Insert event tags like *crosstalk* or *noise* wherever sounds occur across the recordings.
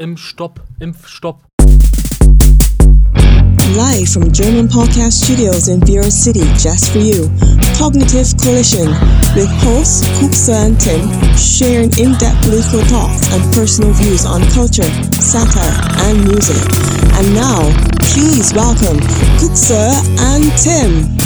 im Stopp, im Live from German Podcast Studios in Bureau City, just for you. Cognitive Collision with hosts Kuksa and Tim sharing in depth political thoughts and personal views on culture, satire, and music. And now, please welcome Kuksa and Tim.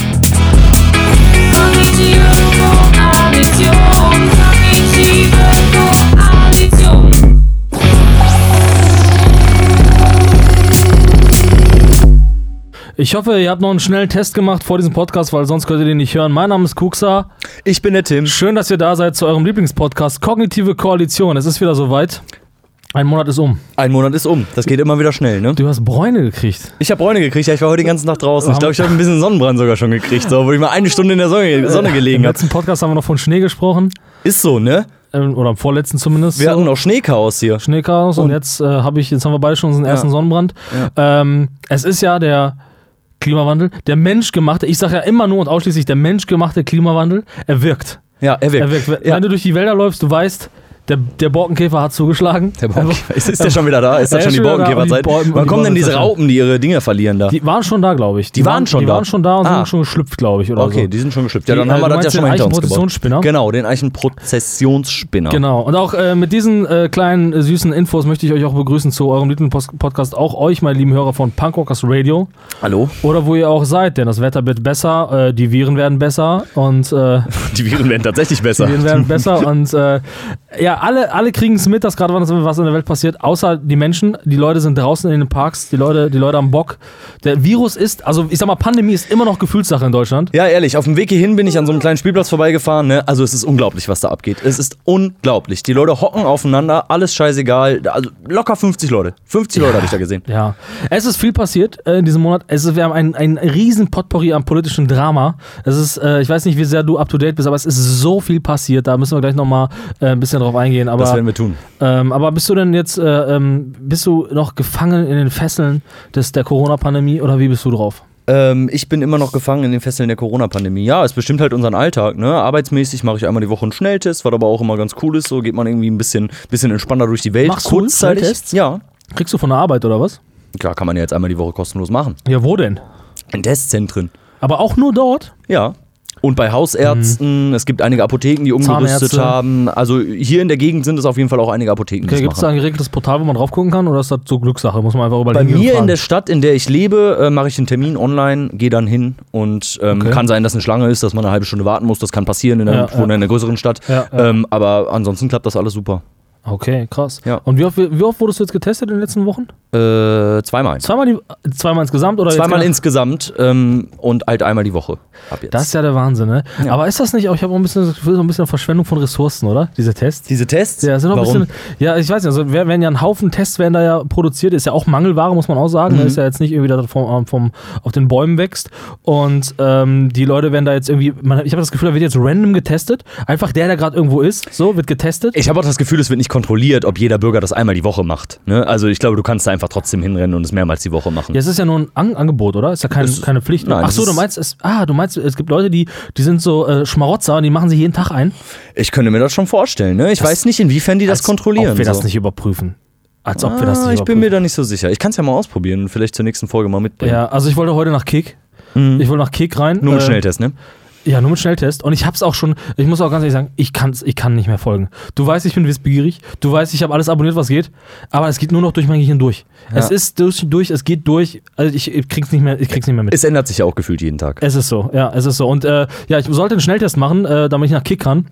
Ich hoffe, ihr habt noch einen schnellen Test gemacht vor diesem Podcast, weil sonst könnt ihr den nicht hören. Mein Name ist Kuxa. Ich bin der Tim. Schön, dass ihr da seid zu eurem Lieblingspodcast Kognitive Koalition. Es ist wieder soweit. Ein Monat ist um. Ein Monat ist um. Das geht immer wieder schnell, ne? Du hast Bräune gekriegt. Ich habe Bräune gekriegt, ja, ich war heute den ganzen Tag draußen. Ich glaube, ich habe ein bisschen Sonnenbrand sogar schon gekriegt, so, wo ich mal eine Stunde in der Sonne, Sonne Im gelegen habe. letzten Podcast haben wir noch von Schnee gesprochen. Ist so, ne? Ähm, Oder im vorletzten zumindest. Wir hatten noch Schneechaos hier. Schneechaos und, Und- jetzt äh, habe ich, jetzt haben wir beide schon unseren ersten Ja. Sonnenbrand. Ähm, es ist ja der Klimawandel, der menschgemachte, ich sage ja immer nur und ausschließlich der menschgemachte Klimawandel, er wirkt. Ja, er wirkt. Er wirkt. Wenn Ja. du durch die Wälder läufst, du weißt, der, der Borkenkäfer hat zugeschlagen. Der Borkenkäfer. Ist, ist der schon wieder da? Ist das schon die die Borkenkäferzeit? Wann die kommen denn diese. Raupen, die ihre Dinge verlieren da? Die waren schon da, glaube ich. Die waren schon die da? waren schon da und Ah. sind schon geschlüpft, glaube ich. Okay, so. die sind schon geschlüpft. Ja, Die, dann äh, haben wir du das ja schon den mal hinter uns Eichenprozessionsspinner? gebaut. Genau, den Eichenprozessionsspinner. Genau. Und auch äh, mit diesen äh, kleinen äh, süßen Infos möchte ich euch auch begrüßen zu eurem Lieblingspodcast. Auch euch, meine lieben Hörer von Punkrockers Radio. Hallo? Oder wo ihr auch seid, denn das Wetter wird besser, äh, die Viren werden besser und äh, *laughs* Die Viren werden tatsächlich besser. die Viren werden besser *laughs* und äh, ja, alle, alle kriegen es mit, dass gerade was, in der Welt passiert, außer die Menschen. Die Leute sind draußen in den Parks, die Leute, die Leute haben Bock. Der Virus ist, also ich sag mal, Pandemie ist immer noch Gefühlssache in Deutschland. Ja, ehrlich, auf dem Weg hierhin bin ich an so einem kleinen Spielplatz vorbeigefahren. Ne? Also es ist unglaublich, was da abgeht. Es ist unglaublich. Die Leute hocken aufeinander, alles scheißegal. Also locker 50 Leute. 50 Leute habe ich da gesehen. Ja, es ist viel passiert äh, in diesem Monat. Es ist, wir haben ein, ein riesen Potpourri am politischen Drama. Es ist, äh, ich weiß nicht, wie sehr du up to date bist, aber es ist so viel passiert. Da müssen wir gleich nochmal äh, ein bisschen drauf eingehen. Das Aber, werden wir tun. ähm, aber bist du denn jetzt, äh, ähm, bist du noch gefangen in den Fesseln des, der Corona-Pandemie oder wie bist du drauf? Ähm, ich bin immer noch gefangen in den Fesseln der Corona-Pandemie. Ja, es bestimmt halt unseren Alltag. Ne? Arbeitsmäßig mache ich einmal die Woche einen Schnelltest, was aber auch immer ganz cool ist. So geht man irgendwie ein bisschen, bisschen entspannter durch die Welt. Machst du Schnelltests? Ja. Kriegst du von der Arbeit oder was? Klar, kann man ja jetzt einmal die Woche kostenlos machen. Ja, wo denn? In Testzentren. Aber auch nur dort? Ja. Und bei Hausärzten, es gibt einige Apotheken, die umgerüstet Zahnärzte. haben. Also hier in der Gegend sind es auf jeden Fall auch einige Apotheken, Okay, Gibt es da ein geregeltes Portal, wo man drauf gucken kann oder ist das so Glückssache? Muss man einfach überall Bei mir in der Stadt, in der ich lebe, äh, mache ich den Termin online, gehe dann hin und ähm, Okay. kann sein, dass eine Schlange ist, dass man eine halbe Stunde warten muss. Das kann passieren in einer, Ja, ja. in einer größeren Stadt. Ja. Ähm, aber ansonsten klappt das alles super. Okay, krass. Ja. Und wie oft, wie oft wurdest du jetzt getestet in den letzten Wochen? Äh, zweimal. Zweimal, die, zweimal insgesamt oder Zweimal insgesamt ähm, und halt einmal die Woche. Ab jetzt. Das ist ja der Wahnsinn, ne? Ja. Aber ist das nicht auch, ich habe auch ein bisschen das Gefühl, so ein bisschen Verschwendung von Ressourcen, oder? Diese Tests? Diese Tests? Ja, sind auch ein Warum? bisschen, ja, ich weiß nicht, also wer- werden ja ein Haufen Tests werden da ja produziert, ist ja auch Mangelware, muss man auch sagen. Mhm. Ne? Ist ja jetzt nicht irgendwie, das vom, vom, auf den Bäumen wächst. Und ähm, die Leute werden da jetzt irgendwie, man, ich habe das Gefühl, da wird jetzt random getestet. Einfach der, der gerade irgendwo ist, so, wird getestet. Ich habe auch das Gefühl, es wird nicht kontrolliert, ob jeder Bürger das einmal die Woche macht. Ne? Also ich glaube, du kannst da einfach trotzdem hinrennen und es mehrmals die Woche machen. Ja, es ist ja nur ein An Angebot, oder? Ist ja kein, Es- keine Pflicht. nein, Ach so, du meinst, es, ah, du meinst, es gibt Leute, die, die sind so äh, Schmarotzer und die machen sich jeden Tag ein. Ich könnte mir das schon vorstellen. Ne? Ich Das- weiß nicht, inwiefern die das kontrollieren. Ob wir das so. nicht überprüfen. Als ob wir das Ah, nicht ich bin mir da nicht so sicher. Ich kann es ja mal ausprobieren und vielleicht zur nächsten Folge mal mitbringen. Ja, also ich wollte heute nach Kick. Mhm. Ich wollte nach Kick rein. Nur mit äh, Schnelltest, ne? Ja, nur mit Schnelltest. Und ich hab's auch schon, ich muss auch ganz ehrlich sagen, ich, kann's, ich kann nicht mehr folgen. Du weißt, ich bin wissbegierig. Du weißt, ich habe alles abonniert, was geht. Aber es geht nur noch durch mein Gehirn durch. Ja. Es ist durch, durch, es geht durch. Also ich, ich krieg's nicht mehr, ich krieg's nicht mehr mit. Es ändert sich ja auch gefühlt jeden Tag. Es ist so, ja, es ist so. Und äh, ja, ich sollte einen Schnelltest machen, äh, damit ich nach Kick kann.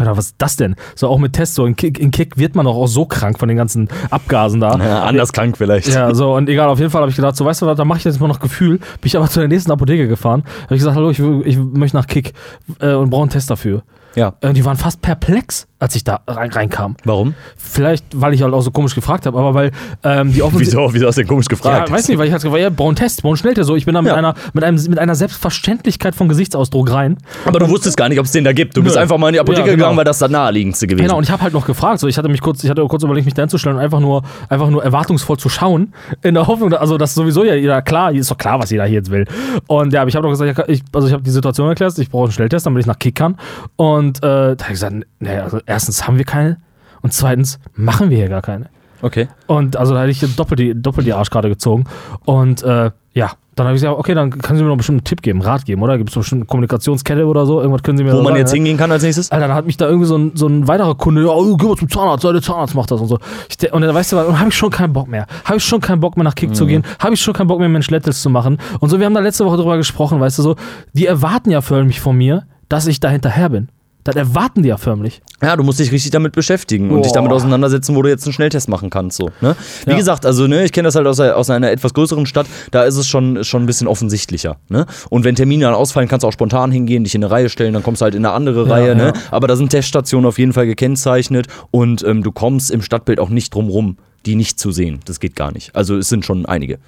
Oder was ist das denn? So auch mit Tests, so in Kick, in Kick wird man doch auch so krank von den ganzen Abgasen da. Ja, anders krank vielleicht. Ja, so und egal, auf jeden Fall habe ich gedacht, so weißt du was, da mache ich jetzt mal noch Gefühl. Bin ich aber zu der nächsten Apotheke gefahren. Habe ich gesagt, hallo, ich, ich möchte nach Kick äh, und brauche einen Test dafür. Ja. Äh, die waren fast perplex, als ich da rein, reinkam. Warum? Vielleicht, weil ich halt auch so komisch gefragt habe, aber weil ähm, die offensichtlich. Wieso? Wieso hast du denn komisch gefragt? Ja, weiß nicht, weil ich halt gesagt habe, ja, einen Test, einen Schnelltest. So, ich bin da mit, Ja. einer, mit, einem, mit einer Selbstverständlichkeit von Gesichtsausdruck rein. Aber du wusstest gar nicht, ob es den da gibt. Du bist Nö. einfach mal in die Apotheke Ja, genau. gegangen, weil das das naheliegendste gewesen. Genau, und ich habe halt noch gefragt, so ich hatte mich kurz, ich hatte kurz überlegt, mich da hinzustellen und einfach nur, einfach nur erwartungsvoll zu schauen, in der Hoffnung, also dass sowieso ja jeder klar, ist doch klar, was jeder hier jetzt will. Und ja, aber ich habe doch gesagt, ich, also ich habe die Situation erklärt, ich brauche einen Schnelltest, damit ich nach Kick kann. Und äh, da habe ich gesagt, naja, also erstens haben wir keine und zweitens machen wir hier gar keine. Okay. Und also da hätte ich doppelt die, doppelt die Arschkarte gezogen. Und äh, ja, dann habe ich gesagt, okay, dann können Sie mir noch bestimmt einen Tipp geben, Rat geben, oder? Gibt es bestimmt eine Kommunikationskette oder so? Irgendwas können Sie mir Wo man sagen, jetzt ne? hingehen kann als nächstes? Alter, dann hat mich da irgendwie so ein, so ein weiterer Kunde, ja, oh, geh mal zum Zahnarzt, der Zahnarzt macht das und so. Ich, und dann weißt du was, habe ich schon keinen Bock mehr. Habe ich schon keinen Bock mehr nach Kick Mhm. zu gehen, habe ich schon keinen Bock mehr Mensch Lettels zu machen. Und so, wir haben da letzte Woche drüber gesprochen, weißt du so, die erwarten ja förmlich von mir, dass ich da hinterher bin. Das erwarten die ja förmlich. Ja, du musst dich richtig damit beschäftigen und dich damit auseinandersetzen, wo du jetzt einen Schnelltest machen kannst. So, ne? Wie Ja. gesagt, also ne, ich kenne das halt aus, aus einer etwas größeren Stadt, da ist es schon, schon ein bisschen offensichtlicher. Ne? Und wenn Termine dann ausfallen, kannst du auch spontan hingehen, dich in eine Reihe stellen, dann kommst du halt in eine andere Ja, Reihe. ja. Ne? Aber da sind Teststationen auf jeden Fall gekennzeichnet und ähm, du kommst im Stadtbild auch nicht drum rum, die nicht zu sehen. Das geht gar nicht. Also es sind schon einige.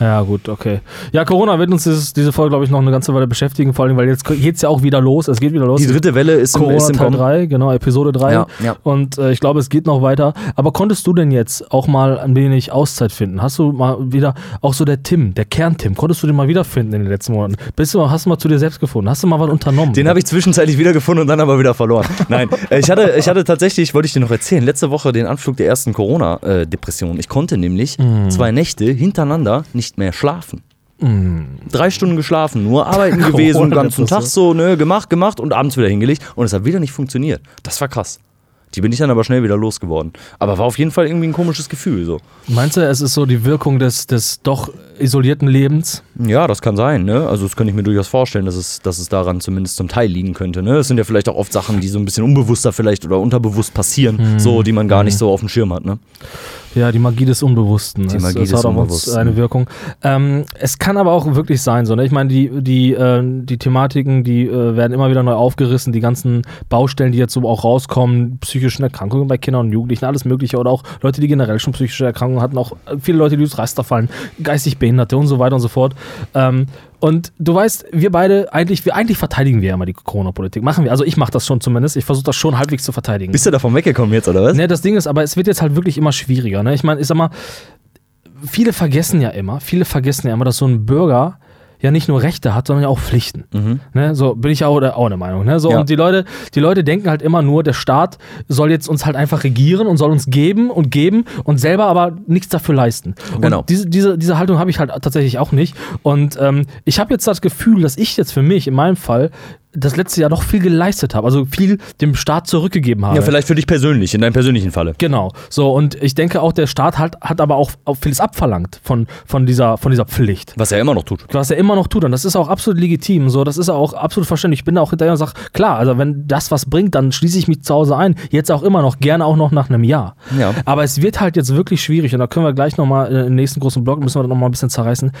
Ja, gut, okay. Ja, Corona wird uns dieses, diese Folge, glaube ich, noch eine ganze Weile beschäftigen, vor allem, weil jetzt geht es ja auch wieder los. Es geht wieder los. Die dritte Welle ist im, Corona ist im Teil Kommen. 3, genau, Episode 3. Ja, ja. Und äh, ich glaube, es geht noch weiter. Aber konntest du denn jetzt auch mal ein wenig Auszeit finden? Hast du mal wieder, auch so der Tim, der Kern-Tim, konntest du den mal wiederfinden in den letzten Monaten? Bist du, hast du mal zu dir selbst gefunden? Hast du mal was unternommen? Den habe ich zwischenzeitlich wiedergefunden und dann aber wieder verloren. *laughs* Nein, äh, ich hatte, ich hatte tatsächlich, wollte ich dir noch erzählen, letzte Woche den Anflug der ersten Corona-Depression. Ich konnte nämlich Mhm. zwei Nächte hintereinander nicht mehr schlafen. Mhm. Drei Stunden geschlafen, nur arbeiten *laughs* gewesen, den ganzen. Tag so, ne, gemacht, gemacht und abends wieder hingelegt und es hat wieder nicht funktioniert. Das war krass. Die bin ich dann aber schnell wieder losgeworden. Aber war auf jeden Fall irgendwie ein komisches Gefühl. So. Meinst du, es ist so die Wirkung des, des doch isolierten Lebens? Ja, das kann sein, ne? Also das könnte ich mir durchaus vorstellen, dass es, dass es daran zumindest zum Teil liegen könnte. Ne? Es sind ja vielleicht auch oft Sachen, die so ein bisschen unbewusster vielleicht oder unterbewusst passieren, Mhm. so, die man gar nicht so auf dem Schirm hat, ne? Ja, die Magie des Unbewussten. Die Es- Magie es des hat auf uns eine Wirkung. Ähm, es kann aber auch wirklich sein, so. Ne? Ich meine, die, die, äh, die Thematiken, die äh, werden immer wieder neu aufgerissen. Die ganzen Baustellen, die jetzt so auch rauskommen, psychischen Erkrankungen bei Kindern und Jugendlichen, alles Mögliche. Oder auch Leute, die generell schon psychische Erkrankungen hatten. Auch viele Leute, die durchs Raster fallen, geistig Behinderte und so weiter und so fort. Ähm, und du weißt, wir beide, eigentlich, wir, eigentlich verteidigen wir ja immer die Corona-Politik. Machen wir. Also ich mache das schon zumindest. Ich versuche das schon halbwegs zu verteidigen. Bist du davon weggekommen jetzt, oder was? Ne, das Ding ist, aber es wird jetzt halt wirklich immer schwieriger. Ne? Ich meine, ich sag mal, viele vergessen ja immer, viele vergessen ja immer, dass so ein Bürger ja nicht nur Rechte hat, sondern ja auch Pflichten. Ne? So bin ich auch, auch der Meinung. Ne? So, Ja. Und die Leute, die Leute denken halt immer nur, der Staat soll jetzt uns halt einfach regieren und soll uns geben und geben und selber aber nichts dafür leisten. Genau. Und diese, diese, diese Haltung habe ich halt tatsächlich auch nicht. Und ähm, ich habe jetzt das Gefühl, dass ich jetzt für mich in meinem Fall das letzte Jahr noch viel geleistet habe, also viel dem Staat zurückgegeben habe. Ja, vielleicht für dich persönlich, in deinem persönlichen Falle. Genau. So, und ich denke auch, der Staat hat, hat aber auch, auch vieles abverlangt von, von, dieser, von dieser Pflicht. Was er immer noch tut. Was er immer noch tut. Und das ist auch absolut legitim. So, das ist auch absolut verständlich. Ich bin da auch hinterher und sage, klar, also wenn das was bringt, dann schließe ich mich zu Hause ein. Jetzt auch immer noch, gerne auch noch nach einem Jahr. Ja. Aber es wird halt jetzt wirklich schwierig. Und da können wir gleich nochmal im nächsten großen Blog, müssen wir da nochmal ein bisschen zerreißen.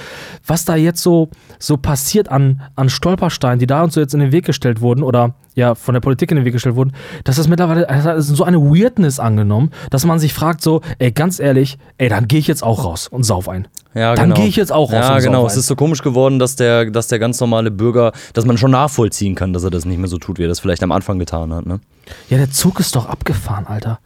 Was da jetzt so, so passiert an, an Stolpersteinen, die da uns so jetzt in den Weg gestellt wurden oder ja, von der Politik in den Weg gestellt wurden, dass das mittlerweile das so eine Weirdness angenommen, dass man sich fragt so, ey, ganz ehrlich, ey, dann gehe ich jetzt auch raus und sauf ein. Ja, Dann genau. gehe ich jetzt auch raus Ja, und genau. sauf Es ein. ist so komisch geworden, dass der, dass der ganz normale Bürger, dass man schon nachvollziehen kann, dass er das nicht mehr so tut, wie er das vielleicht am Anfang getan hat. Ne? Ja, der Zug ist doch abgefahren, Alter.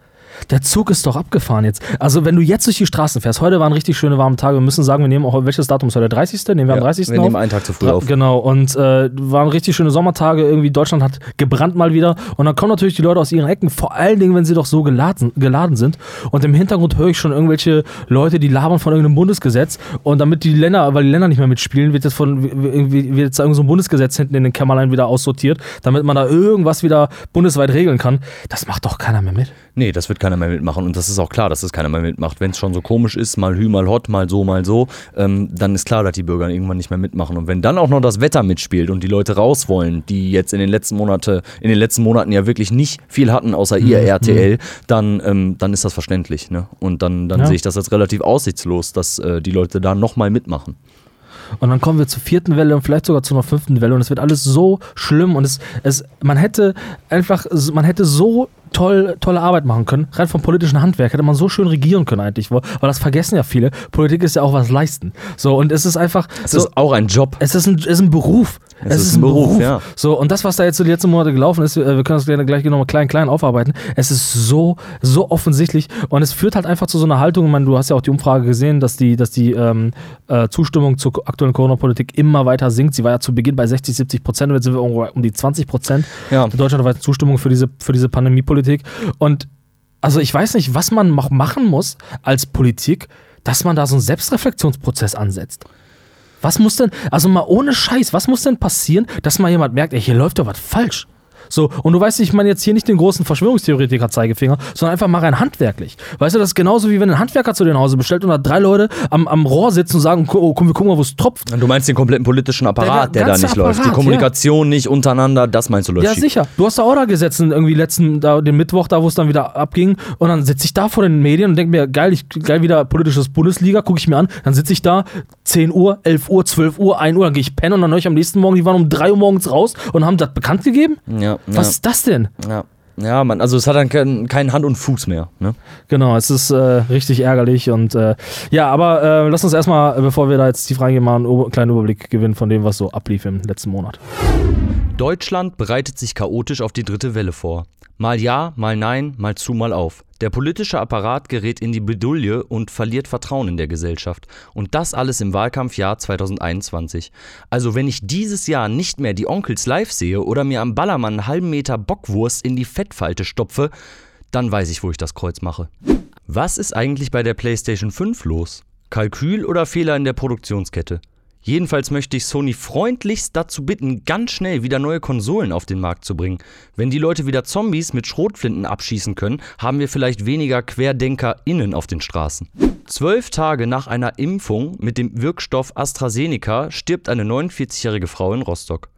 Der Zug ist doch abgefahren jetzt. Also, wenn du jetzt durch die Straßen fährst, heute waren richtig schöne warme Tage. Wir müssen sagen, wir nehmen auch, welches Datum ist heute? Der 30. Nehmen wir am Ja, 30. wir auf? nehmen einen Tag zu früh auf. Genau, und äh, waren richtig schöne Sommertage. Irgendwie Deutschland hat gebrannt mal wieder. Und dann kommen natürlich die Leute aus ihren Ecken, vor allen Dingen, wenn sie doch so geladen, geladen sind. Und im Hintergrund höre ich schon irgendwelche Leute, die labern von irgendeinem Bundesgesetz. Und damit die Länder, weil die Länder nicht mehr mitspielen, wird jetzt von irgendwie wird jetzt irgend so ein Bundesgesetz hinten in den Kämmerlein wieder aussortiert, damit man da irgendwas wieder bundesweit regeln kann. Das macht doch keiner mehr mit. Nee, das wird keiner mehr mitmachen. Und das ist auch klar, dass das keiner mehr mitmacht. Wenn es schon so komisch ist, mal hü, mal hot, mal so, mal so, ähm, dann ist klar, dass die Bürger irgendwann nicht mehr mitmachen. Und wenn dann auch noch das Wetter mitspielt und die Leute raus wollen, die jetzt in den letzten Monate, in den letzten Monaten ja wirklich nicht viel hatten, außer ihr RTL, dann, ähm, dann ist das verständlich. Ne? Und dann, dann Ja. sehe ich das als relativ aussichtslos, dass äh, die Leute da nochmal mitmachen. Und dann kommen wir zur vierten Welle und vielleicht sogar zu einer fünften Welle und es wird alles so schlimm und es, es man hätte einfach, man hätte so toll, tolle Arbeit machen können. Rein vom politischen Handwerk hätte man so schön regieren können eigentlich, weil das vergessen ja viele. Politik ist ja auch was leisten. So, und es ist einfach. Es so, ist auch ein Job. es ist ein, es ist ein Beruf. Es, ist, ein Beruf. ja. So, und das, was da jetzt so die letzten Monate gelaufen ist, äh, wir können das gleich, gleich nochmal klein, klein aufarbeiten. Es ist so, so offensichtlich und es führt halt einfach zu so einer Haltung. Ich meine, du hast ja auch die Umfrage gesehen, dass die, dass die ähm, äh, Zustimmung zur aktuellen Corona-Politik immer weiter sinkt. Sie war ja zu Beginn bei 60, 70 Prozent und jetzt sind wir irgendwo um die 20 Prozent Ja. deutschlandweite Zustimmung für diese, für diese Pandemiepolitik. Und also ich weiß nicht, was man noch machen muss als Politik, dass man da so einen Selbstreflexionsprozess ansetzt. Was muss denn, also mal ohne Scheiß, was muss denn passieren, dass mal jemand merkt, ey, hier läuft doch was falsch? So, und du weißt, ich meine jetzt hier nicht den großen Verschwörungstheoretiker-Zeigefinger, sondern einfach mal rein handwerklich. Weißt du, das ist genauso wie wenn ein Handwerker zu dir nach Hause bestellt und da drei Leute am, am Rohr sitzen und sagen, oh, komm, wir gucken mal, wo es tropft. Du meinst den kompletten politischen Apparat, Der der, da ganze nicht läuft. Die Apparat, Kommunikation nicht untereinander, das meinst du, läuft Ja, sicher. Du hast da auch da gesessen, irgendwie letzten, da, den Mittwoch, da wo es dann wieder abging. Und dann sitze ich da vor den Medien und denke mir, geil, ich, geil wieder politisches Bundesliga, gucke ich mir an. Dann sitze ich da, 10 Uhr, 11 Uhr, 12 Uhr, 1 Uhr, dann gehe ich pennen und dann höre ich am nächsten Morgen, die waren um 3 Uhr morgens raus und haben das bekannt gegeben. Ja, Was ist das denn? ja. Ja, man, also es hat dann keinen keinen Hand und Fuß mehr. Ne? Genau, es ist äh, richtig ärgerlich und äh, ja, aber äh, lass uns erstmal, bevor wir da jetzt tief reingehen, mal einen kleinen Überblick gewinnen von dem, was so ablief im letzten Monat. Deutschland bereitet sich chaotisch auf die dritte Welle vor. Mal ja, mal nein, mal zu, mal auf. Der politische Apparat gerät in die Bedulie und verliert Vertrauen in der Gesellschaft. Und das alles im Wahlkampfjahr 2021. Also wenn ich dieses Jahr nicht mehr die Onkels live sehe oder mir am Ballermann einen halben Meter Bockwurst in die Fettfalte stopfe, dann weiß ich, wo ich das Kreuz mache. Was ist eigentlich bei der PlayStation 5 los? Kalkül oder Fehler in der Produktionskette? Jedenfalls möchte ich Sony freundlichst dazu bitten, ganz schnell wieder neue Konsolen auf den Markt zu bringen. Wenn die Leute wieder Zombies mit Schrotflinten abschießen können, haben wir vielleicht weniger QuerdenkerInnen auf den Straßen. Zwölf Tage nach einer Impfung mit dem Wirkstoff AstraZeneca stirbt eine 49-jährige Frau in Rostock.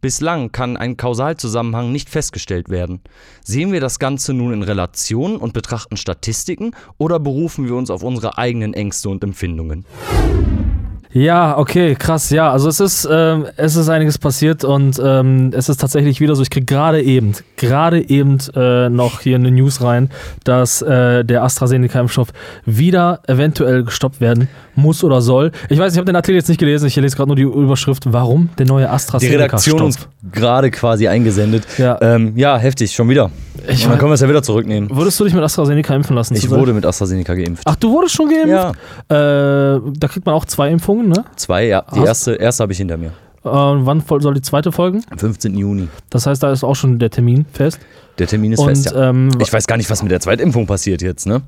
Bislang kann ein Kausalzusammenhang nicht festgestellt werden. Sehen wir das Ganze nun in Relation und betrachten Statistiken oder berufen wir uns auf unsere eigenen Ängste und Empfindungen? Ja, okay, krass, ja. Also es ist, ähm, es ist einiges passiert und ähm, es ist tatsächlich wieder so, ich krieg gerade eben, gerade eben äh, noch hier eine News rein, dass äh, der AstraZeneca-Impfstoff wieder eventuell gestoppt werden muss oder soll. Ich weiß, ich habe den Artikel jetzt nicht gelesen, ich lese gerade nur die Überschrift, warum der neue Die AstraZeneca Redaktion uns gerade quasi eingesendet. Ja. ähm, ja heftig, schon wieder. Ich dann können wir es ja wieder zurücknehmen. Würdest du dich mit AstraZeneca impfen lassen? Ich wurde mit AstraZeneca geimpft. Ach, du wurdest schon geimpft? Ja. Äh, da kriegt man auch zwei Impfungen, ne? Zwei, ja. Die Hast- erste, erste habe ich hinter mir. Äh, wann soll die zweite folgen? Am 15. Juni. Das heißt, da ist auch schon der Termin fest. Der Termin ist Und fest, ja. ähm, Ich weiß gar nicht, was mit der Zweitimpfung passiert jetzt, ne?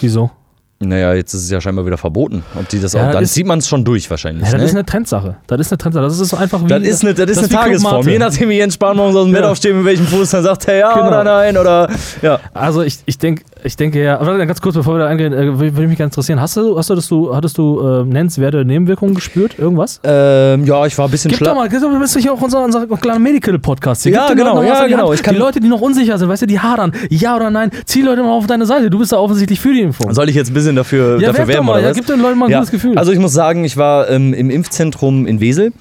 wieso? Naja, jetzt ist es ja scheinbar wieder verboten. Ob die das Ja, auch, das dann ist- zieht man es schon durch wahrscheinlich. Ja, das ne? ist eine Trendsache. Das ist eine Trendsache. Das ist so einfach wie. Das ist eine, das ist eine wie Club Tagesform. Je nachdem, wie Jens Spahn morgens aus dem Bett Ja. aufsteht, mit welchem Fuß, dann sagt er ja Genau. oder nein oder ja. Also ich, ich denke, ich denke ja. Aber ganz kurz, bevor wir da eingehen, äh, würde mich ganz interessieren. Hast du, hast du, das du hattest du äh, nennenswerte Nebenwirkungen gespürt? Irgendwas? Ähm, ja, ich war ein bisschen Gib doch mal, gib doch mal, bist du hier auch unser, unser kleiner Medical-Podcast hier. Ja, genau, ja, die genau. Kann- die Leute, die noch unsicher sind, weißt du, die hadern. Ja oder nein? Zieh Leute mal auf deine Seite. Du bist da offensichtlich für die Impfung. Soll ich jetzt ein bisschen dafür, ja, dafür werben mal. oder Ja, gib den Leuten mal ein gutes Gefühl. Also ich muss sagen, ich war ähm, im Impfzentrum in Wesel.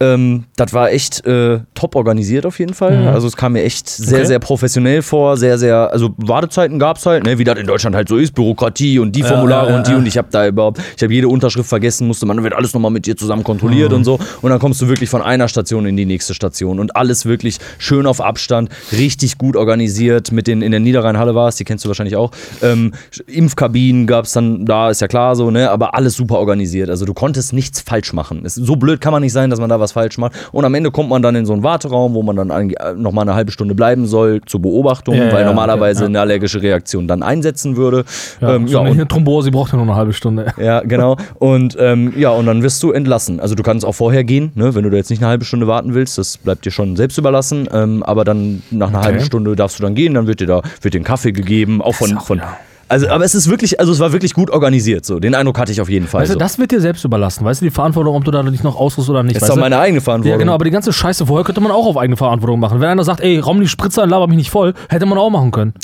Ähm, das war echt äh, top organisiert auf jeden Fall. Mhm. Also es kam mir echt sehr, Okay. sehr professionell vor, sehr, sehr, also Wartezeiten gab es halt, ne, wie das in Deutschland halt so ist, Bürokratie und die Ja, Formulare ja, und die und ich habe da überhaupt, ich habe jede Unterschrift vergessen, musste man, wird alles nochmal mit dir zusammen kontrolliert Mhm. und so. Und dann kommst du wirklich von einer Station in die nächste Station und alles wirklich schön auf Abstand, richtig gut organisiert. Mit den, in der Niederrheinhalle war es, die kennst du wahrscheinlich auch. Ähm, Impfkabinen gab es dann, da ist ja klar so, ne, aber alles super organisiert. Also du konntest nichts falsch machen. Es, so blöd kann man nicht sein, dass man da was falsch macht. Und am Ende kommt man dann in so einen Warteraum, wo man dann äh, noch mal eine halbe Stunde bleiben soll zur Beobachtung, Ja, weil normalerweise okay, eine allergische Reaktion dann einsetzen würde. ja, ähm, so ja, eine und, Thrombose, braucht ja nur eine halbe Stunde. *laughs* ja, genau. Und ähm, ja, und dann wirst du entlassen. Also du kannst auch vorher gehen, ne? wenn du da jetzt nicht eine halbe Stunde warten willst, das bleibt dir schon selbst überlassen. Ähm, aber dann nach einer Okay. halben Stunde darfst du dann gehen, dann wird dir da wird dir ein Kaffee gegeben, auch von, auch von ja. Also, aber es ist wirklich, also es war wirklich gut organisiert. So, den Eindruck hatte ich auf jeden Fall. Du, so. das wird dir selbst überlassen. Weißt du, die Verantwortung, ob du da nicht noch ausrüst oder nicht. ist weißt doch du? meine eigene Verantwortung. Ja, genau, aber die ganze Scheiße vorher könnte man auch auf eigene Verantwortung machen. Wenn einer sagt, ey, raum die Spritze ein, laber mich nicht voll, hätte man auch machen können.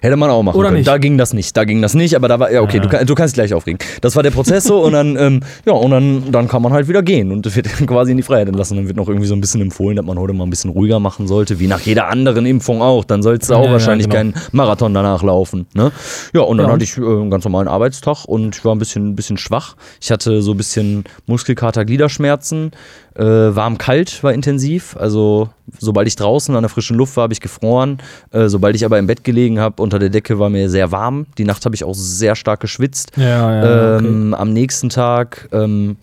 Hätte man auch machen Oder können. nicht? Da ging das nicht. Da ging das nicht, aber da war, ja, okay, Du, kann, du kannst dich gleich aufregen. Das war der Prozess so und dann, ähm, ja, und dann, dann kann man halt wieder gehen und wird *laughs* quasi in die Freiheit entlassen. Dann wird noch irgendwie so ein bisschen empfohlen, dass man heute mal ein bisschen ruhiger machen sollte, wie nach jeder anderen Impfung auch. Dann sollst du auch Ja, ja, wahrscheinlich genau. keinen Marathon danach laufen. Ne? Ja, und dann Ja. hatte ich äh, einen ganz normalen Arbeitstag und ich war ein bisschen, ein bisschen schwach. Ich hatte so ein bisschen Muskelkater, Gliederschmerzen. Äh, warm, kalt war intensiv. Also, sobald ich draußen an der frischen Luft war, habe ich gefroren. Äh, sobald ich aber im Bett gelegen habe, unter der Decke war mir sehr warm. Die Nacht habe ich auch sehr stark geschwitzt. Ja, ja, ähm, Am nächsten Tag ähm,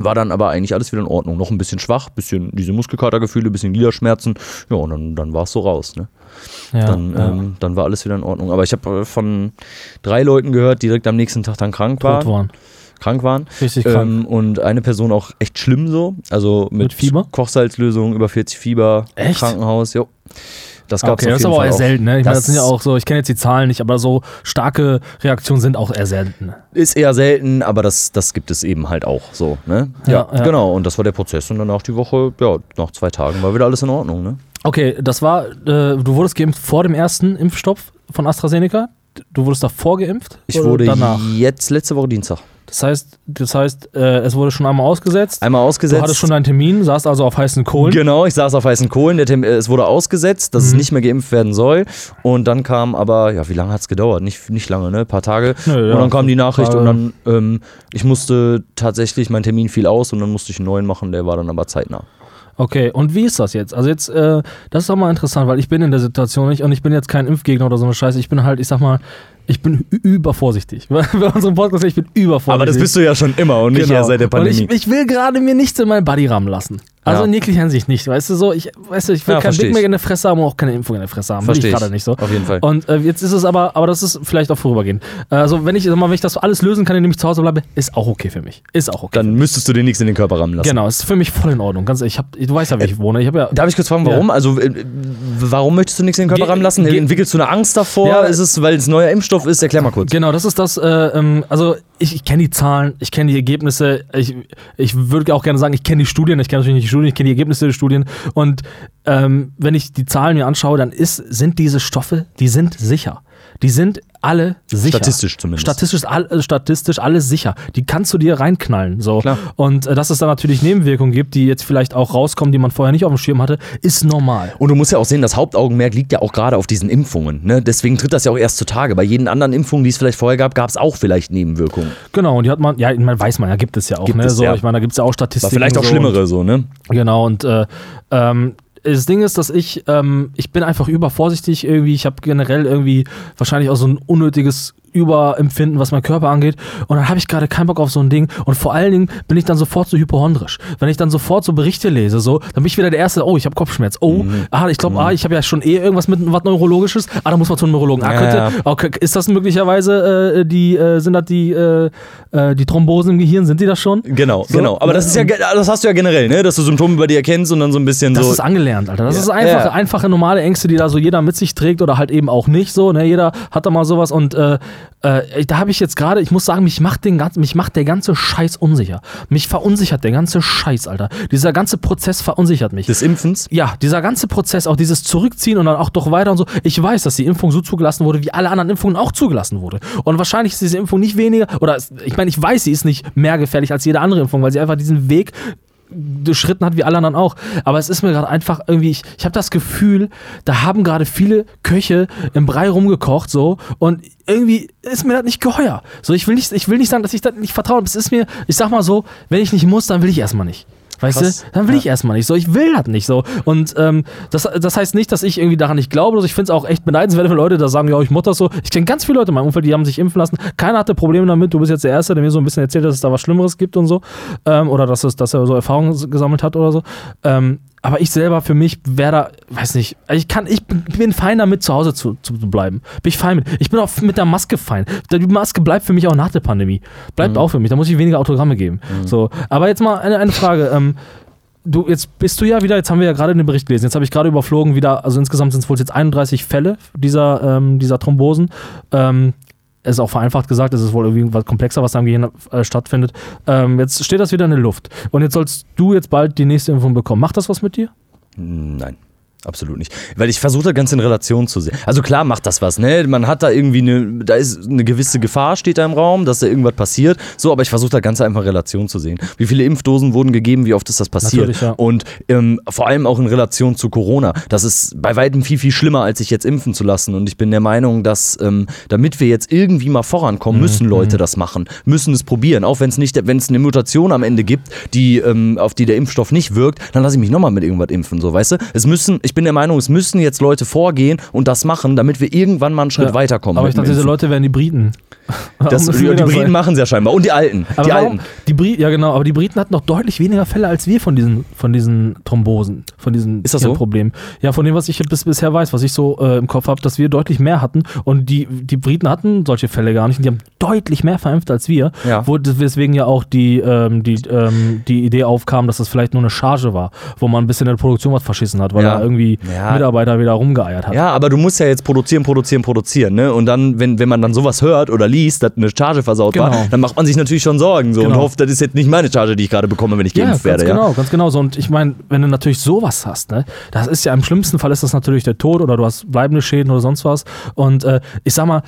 War dann aber eigentlich alles wieder in Ordnung. Noch ein bisschen schwach, bisschen diese Muskelkatergefühle, bisschen Gliederschmerzen. Ja, und dann, dann war es so raus. Ne? Ja, Dann, ja. ähm, dann war alles wieder in Ordnung. Aber ich habe von drei Leuten gehört, die direkt am nächsten Tag dann krank Tot waren. waren. Krank waren. Richtig krank. Ähm, und eine Person auch echt schlimm so. Also mit, Mit Fieber? Kochsalzlösung, über 40 Fieber, Echt? Krankenhaus. Jo. Das gab's Okay, auf das ist aber auch Fall eher auch. selten, ne? Ich meine, Das sind ja auch so, ich kenne jetzt die Zahlen nicht, aber so starke Reaktionen sind auch eher selten. Ist eher selten, aber das, das gibt es eben halt auch so. Ne? Ja, ja. genau. Und das war der Prozess. Und danach die Woche, ja, nach zwei Tagen war wieder alles in Ordnung. Ne? Okay, das war, äh, du wurdest geimpft vor dem ersten Impfstoff von AstraZeneca. Du wurdest davor geimpft? Ich wurde danach. jetzt letzte Woche Dienstag Das heißt, das heißt, äh, es wurde schon einmal ausgesetzt. einmal ausgesetzt. Du hattest schon deinen Termin, saßt also auf heißen Kohlen. Genau, ich saß auf heißen Kohlen. Der Termin, äh, es wurde ausgesetzt, dass es Mhm. nicht mehr geimpft werden soll. Und dann kam aber, ja, wie lange hat es gedauert? Nicht, nicht lange, ne? Ein paar Tage. Nö, ja, und dann kam die Nachricht Tage. und dann, ähm, ich musste tatsächlich, mein Termin fiel aus und dann musste ich einen neuen machen, der war dann aber zeitnah. Okay, und wie ist das jetzt? Also jetzt, äh, das ist auch mal interessant, weil ich bin in der Situation nicht und ich bin jetzt kein Impfgegner oder so eine Scheiße. Ich bin halt, ich sag mal, ich bin übervorsichtig. *laughs* Bei unserem Podcast, ich bin übervorsichtig. Aber das bist du ja schon immer und nicht Genau. erst seit der Pandemie. Und ich, ich will gerade mir nichts in meinen Body rammen lassen. Also Ja. in jeglicher Hinsicht nicht. Weißt du so, ich, weißt du, ich will Ja, kein Big Mac in der Fresse haben und auch keine Impfung in der Fresse haben. Will Versteh ich gerade nicht so. Auf jeden Fall. Und äh, jetzt ist es aber, aber das ist vielleicht auch vorübergehend. Also wenn ich, sag mal, wenn ich das alles lösen kann, indem ich zu Hause bleibe, ist auch okay für mich. Ist auch okay. dann müsstest du dir nichts in den Körper rammen lassen. genau, ist für mich voll in Ordnung. Ganz ehrlich, ich hab, du weißt ja, wie ich wohne. Ich habe ja. Darf ich kurz fragen, warum? Also, äh, warum möchtest du nichts in den Körper rammen lassen? Entwickelst du eine Angst davor? Ja. ist es, weil es neuer Impfstoff ist? Erklär mal kurz. Genau, das ist das, äh, ähm, also ich, ich kenne die Zahlen, ich kenne die Ergebnisse, ich, ich würde auch gerne sagen, ich kenne die Studien, ich kenne natürlich nicht die Studien, ich kenne die Ergebnisse der Studien. Und ähm, wenn ich die Zahlen mir anschaue, dann ist, sind diese Stoffe, die sind sicher. Die sind alle sicher. Statistisch zumindest. Statistisch, all, äh, statistisch alles sicher. Die kannst du dir reinknallen. So. Klar. Und äh, dass es da natürlich Nebenwirkungen gibt, die jetzt vielleicht auch rauskommen, die man vorher nicht auf dem Schirm hatte, ist normal. Und du musst ja auch sehen, das Hauptaugenmerk liegt ja auch gerade auf diesen Impfungen. Ne? Deswegen tritt das ja auch erst zutage. Bei jeden anderen Impfungen, die es vielleicht vorher gab, gab es auch vielleicht Nebenwirkungen. Genau, und die hat man, ja, man weiß man ja, gibt es ja auch. Gibt ne? es, so, ja. Ich meine, da gibt es ja auch Statistiken. vielleicht auch so schlimmere so, ne? Genau, und äh, ähm, das Ding ist, dass ich, ähm, ich bin einfach übervorsichtig irgendwie. Ich habe generell irgendwie wahrscheinlich auch so ein unnötiges Überempfinden, was mein Körper angeht. Und dann habe ich gerade keinen Bock auf so ein Ding. Und vor allen Dingen bin ich dann sofort so hypochondrisch. Wenn ich dann sofort so Berichte lese, so, dann bin ich wieder der Erste, oh, ich habe Kopfschmerz. Oh, Mhm. ah, ich glaube, ah, ich habe ja schon eh irgendwas mit was Neurologisches. Ah, da muss man zum Neurologen. Ah, Ja, könnte, ja. okay, ist das möglicherweise äh, die, äh, sind das die, äh, äh, die Thrombosen im Gehirn? Sind die das schon? Genau, So, genau. Aber das ist ja, das hast du ja generell, ne? Dass du Symptome bei dir erkennst und dann so ein bisschen Das so. ist angelernt, Alter. Das Ja. ist einfache, Ja. einfache, normale Ängste, die da so jeder mit sich trägt oder halt eben auch nicht so. Ne? Jeder hat da mal sowas und äh, äh, da habe ich jetzt gerade, ich muss sagen, mich macht, den ganzen, mich macht der ganze Scheiß unsicher. Mich verunsichert der ganze Scheiß, Alter. Dieser ganze Prozess verunsichert mich. des Impfens. ja, dieser ganze Prozess, auch dieses Zurückziehen und dann auch doch weiter und so. Ich weiß, dass die Impfung so zugelassen wurde, wie alle anderen Impfungen auch zugelassen wurde. Und wahrscheinlich ist diese Impfung nicht weniger, oder ich meine, ich weiß, sie ist nicht mehr gefährlich als jede andere Impfung, weil sie einfach diesen Weg durchschritten hat, wie alle anderen auch. Aber es ist mir gerade einfach irgendwie, ich, ich habe das Gefühl, da haben gerade viele Köche im Brei rumgekocht, so, und irgendwie ist mir das nicht geheuer. So, ich will nicht, ich will nicht sagen, dass ich das nicht vertraue. Es ist mir, ich sag mal so, wenn ich nicht muss, dann will ich erstmal nicht. Weißt Krass. du? Dann will ich erstmal nicht so. Ich will das nicht so. Und ähm, das, das heißt nicht, dass ich irgendwie daran nicht glaube. Also ich finde es auch echt beneidenswert, wenn Leute da sagen, ja, ich muss das so. Ich kenne ganz viele Leute in meinem Umfeld, die haben sich impfen lassen. Keiner hatte Probleme damit. Du bist jetzt der Erste, der mir so ein bisschen erzählt, dass es da was Schlimmeres gibt und so. Ähm, oder dass, es, dass er so Erfahrungen gesammelt hat oder so. Ähm, aber ich selber für mich wäre da, weiß nicht, ich kann, ich bin- fein damit, zu Hause zu, zu bleiben. Bin ich fein mit. Ich bin auch mit der Maske fein. Die Maske bleibt für mich auch nach der Pandemie. Bleibt auch für mich. Da muss ich weniger Autogramme geben. So. Aber jetzt mal eine, eine Frage. Ähm, du, jetzt bist du ja wieder, jetzt haben wir ja gerade den Bericht gelesen, jetzt habe ich gerade überflogen, wieder, also insgesamt sind es wohl jetzt 31 Fälle dieser, ähm, dieser Thrombosen. Ähm, ist auch vereinfacht gesagt, es ist wohl irgendwie was komplexer, was da im Gehirn äh, stattfindet. Ähm, jetzt steht das wieder in der Luft. Und jetzt sollst du jetzt bald die nächste Impfung bekommen. Macht das was mit dir? Nein. Absolut nicht. Weil ich versuche das Ganze in Relation zu sehen. Also klar macht das was, ne? Man hat da irgendwie eine, da ist eine gewisse Gefahr, steht da im Raum, dass da irgendwas passiert. So, aber ich versuche das Ganze einfach in Relation zu sehen. Wie viele Impfdosen wurden gegeben, wie oft ist das passiert? Ja. Und ähm, vor allem auch in Relation zu Corona. Das ist bei weitem viel, viel schlimmer, als sich jetzt impfen zu lassen. Und ich bin der Meinung, dass ähm, damit wir jetzt irgendwie mal vorankommen, müssen Mhm. Leute das machen, müssen es probieren. Auch wenn es nicht, wenn es eine Mutation am Ende gibt, die, ähm, auf die der Impfstoff nicht wirkt, dann lasse ich mich nochmal mit irgendwas impfen. So, weißt du? Es müssen, ich bin der Meinung, es müssen jetzt Leute vorgehen und das machen, damit wir irgendwann mal einen Schritt Ja. weiterkommen. Aber ich dachte, diese. Leute wären die Briten. *laughs* das, die, Briten machen es ja scheinbar. Und die Alten. Aber die warum, Alten. die ja genau, aber die Briten hatten noch deutlich weniger Fälle als wir von diesen, von diesen Thrombosen, von diesen Ist das so? Problemen. Ja, von dem, was ich bis, bisher weiß, was ich so äh, im Kopf habe, dass wir deutlich mehr hatten und die, die Briten hatten solche Fälle gar nicht und die haben deutlich mehr verimpft als wir, Ja. wo, weswegen ja auch die, ähm, die, ähm, die Idee aufkam, dass das vielleicht nur eine Charge war, wo man ein bisschen in der Produktion was verschissen hat, weil Ja. da irgendwie Ja. Mitarbeiter wieder rumgeeiert hat. Ja, aber du musst ja jetzt produzieren, produzieren, produzieren, ne? Und dann, wenn, wenn man dann sowas hört oder liest, dass eine Charge versaut war, Genau. dann macht man sich natürlich schon Sorgen so und Genau. hofft, das ist jetzt nicht meine Charge, die ich gerade bekomme, wenn ich Ja, geimpft ganz werde, genau, ja. ganz genau so. Und ich meine, wenn du natürlich sowas hast, ne, das ist ja im schlimmsten Fall ist das natürlich der Tod oder du hast bleibende Schäden oder sonst was. Und äh, ich sag mal,